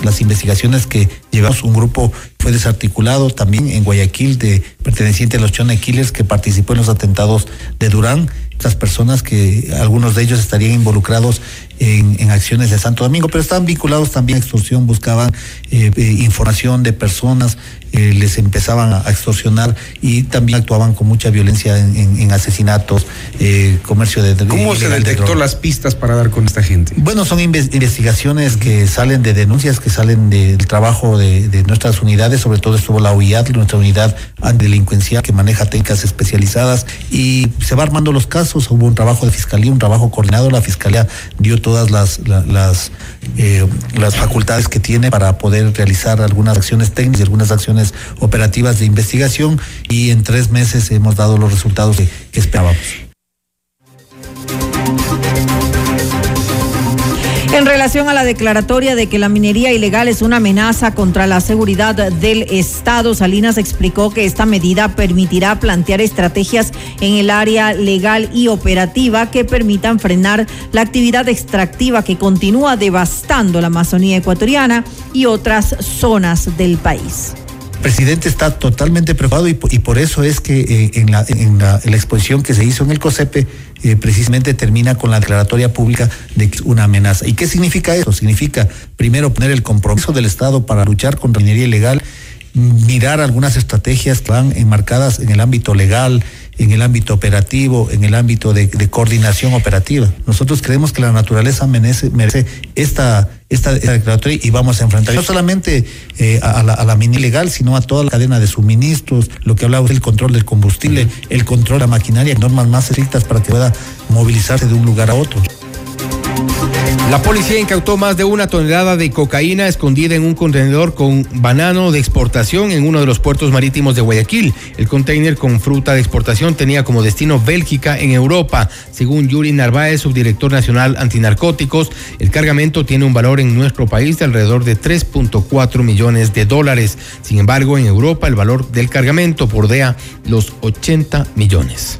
las investigaciones que llevamos. Un grupo fue desarticulado también en Guayaquil de perteneciente a los Chone Killers que participó en los atentados de Durán. Estas personas que algunos de ellos estarían involucrados en, acciones de Santo Domingo, pero estaban vinculados también a extorsión, buscaban eh, eh, información de personas, eh, les empezaban a extorsionar y también actuaban con mucha violencia en, asesinatos, comercio de ¿Cómo se detectó las pistas para dar con esta gente? Bueno, son investigaciones que salen de denuncias, que salen del trabajo de, nuestras unidades, sobre todo estuvo la UIAD, nuestra unidad antidelincuencial que maneja técnicas especializadas y se va armando los casos, hubo un trabajo de fiscalía, un trabajo coordinado, la fiscalía dio todas las, las, eh, las facultades que tiene para poder realizar algunas acciones técnicas y algunas acciones operativas de investigación y en tres meses hemos dado los resultados que esperábamos. En relación a la declaratoria de que la minería ilegal es una amenaza contra la seguridad del Estado, Salinas explicó que esta medida permitirá plantear estrategias en el área legal y operativa que permitan frenar la actividad extractiva que continúa devastando la Amazonía ecuatoriana y otras zonas del país presidente está totalmente preocupado y, por eso es que eh, en, la, en, la, exposición que se hizo en el COSEPE eh, precisamente termina con la declaratoria pública de que es una amenaza. ¿Y qué significa eso? Significa primero poner el compromiso del Estado para luchar contra la minería ilegal, mirar algunas estrategias que van enmarcadas en el ámbito legal, en el ámbito operativo, en el ámbito de, coordinación operativa. Nosotros creemos que la naturaleza merece, esta, esta, declaratoria y vamos a enfrentar no solamente eh, a, la, mina ilegal, sino a toda la cadena de suministros, lo que hablaba del control del combustible, el control de la maquinaria, normas más estrictas para que pueda movilizarse de un lugar a otro. La policía incautó más de una tonelada de cocaína escondida en un contenedor con banano de exportación en uno de los puertos marítimos de Guayaquil. El container con fruta de exportación tenía como destino Bélgica en Europa. Según Yuri Narváez, subdirector nacional antinarcóticos, el cargamento tiene un valor en nuestro país de alrededor de 3.4 millones de dólares. Sin embargo, en Europa el valor del cargamento bordea los 80 millones.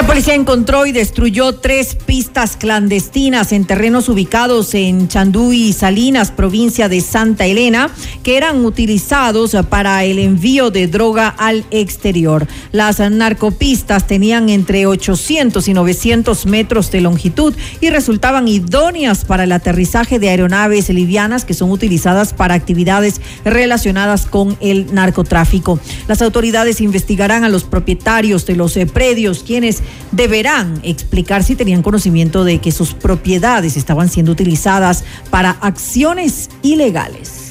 La policía encontró y destruyó tres pistas clandestinas en terrenos ubicados en Chandú y Salinas, provincia de Santa Elena, que eran utilizados para el envío de droga al exterior. Las narcopistas tenían entre 800 y 900 metros de longitud y resultaban idóneas para el aterrizaje de aeronaves livianas que son utilizadas para actividades relacionadas con el narcotráfico. Las autoridades investigarán a los propietarios de los predios, quienes deberán explicar si tenían conocimiento de que sus propiedades estaban siendo utilizadas para acciones ilegales.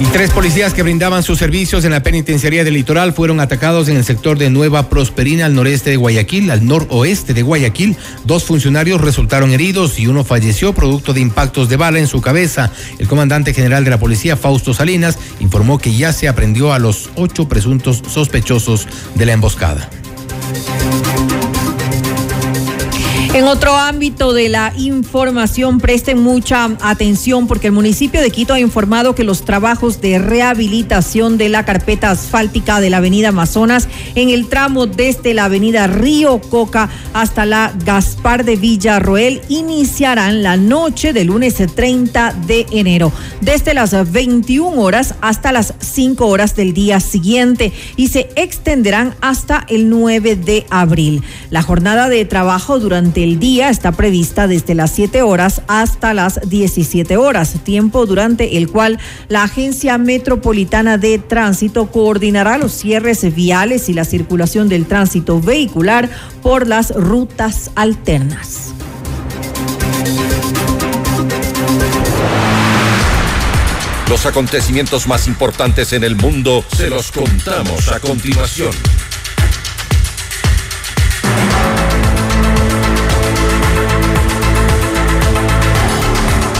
Y tres policías que brindaban sus servicios en la penitenciaría del litoral fueron atacados en el sector de Nueva Prosperina al noreste de Guayaquil, al noroeste de Guayaquil. Dos funcionarios resultaron heridos y uno falleció producto de impactos de bala en su cabeza. El comandante general de la policía, Fausto Salinas, informó que ya se aprendió a los ocho presuntos sospechosos de la emboscada. En otro ámbito de la información, presten mucha atención porque el municipio de Quito ha informado que los trabajos de rehabilitación de la carpeta asfáltica de la avenida Amazonas en el tramo desde la avenida Río Coca hasta la Gaspar de Villarroel iniciarán la noche del lunes 30 de enero, desde las 21 horas hasta las 5 horas del día siguiente y se extenderán hasta el 9 de abril. La jornada de trabajo durante el día está prevista desde las 7 horas hasta las 17 horas, tiempo durante el cual la Agencia Metropolitana de Tránsito coordinará los cierres viales y la circulación del tránsito vehicular por las rutas alternas. Los acontecimientos más importantes en el mundo se los contamos a continuación.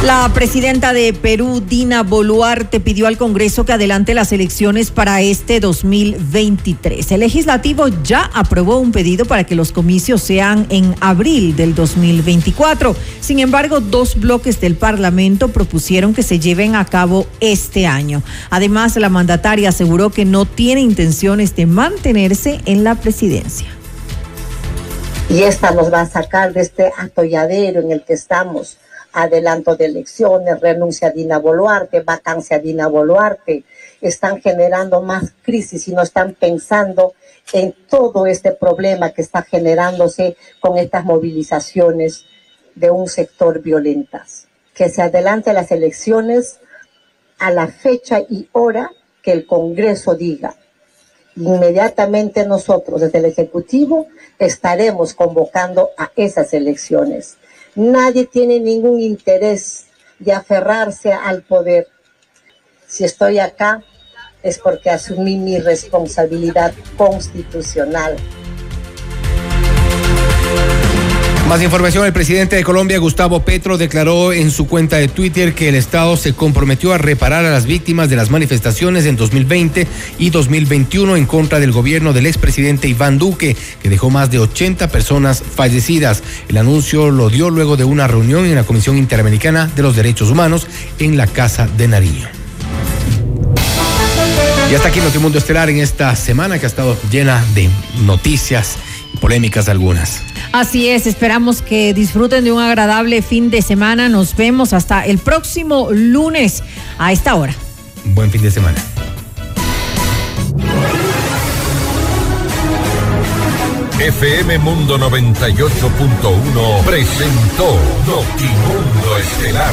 La presidenta de Perú, Dina Boluarte, pidió al Congreso que adelante las elecciones para este 2023. El legislativo ya aprobó un pedido para que los comicios sean en abril del 2024. Sin embargo, dos bloques del Parlamento propusieron que se lleven a cabo este año. Además, la mandataria aseguró que no tiene intenciones de mantenerse en la presidencia. Y esta nos va a sacar de este atolladero en el que estamos adelanto de elecciones, renuncia a Dina Boluarte, vacancia a Dina Boluarte, están generando más crisis y no están pensando en todo este problema que está generándose con estas movilizaciones de un sector violentas. Que se adelante las elecciones a la fecha y hora que el Congreso diga. Inmediatamente nosotros desde el Ejecutivo estaremos convocando a esas elecciones. Nadie tiene ningún interés de aferrarse al poder. Si estoy acá es porque asumí mi responsabilidad constitucional. Más información, el presidente de Colombia, Gustavo Petro, declaró en su cuenta de Twitter que el Estado se comprometió a reparar a las víctimas de las manifestaciones en 2020 y 2021 en contra del gobierno del expresidente Iván Duque, que dejó más de 80 personas fallecidas. El anuncio lo dio luego de una reunión en la Comisión Interamericana de los Derechos Humanos en la Casa de Nariño. Y hasta aquí Notimundo Estelar en esta semana que ha estado llena de noticias polémicas algunas. Así es, esperamos que disfruten de un agradable fin de semana. Nos vemos hasta el próximo lunes a esta hora. Buen fin de semana. FM Mundo 98.1 presentó Notimundo Estelar.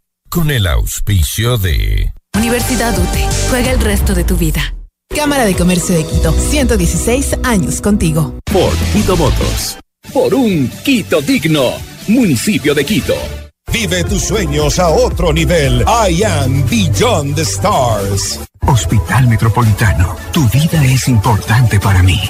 Con el auspicio de... Universidad UTE. Juega el resto de tu vida. Cámara de Comercio de Quito, 116 años contigo. Por Quito Motos. Por un Quito digno. Municipio de Quito. Vive tus sueños a otro nivel. I am Beyond the Stars. Hospital Metropolitano. Tu vida es importante para mí.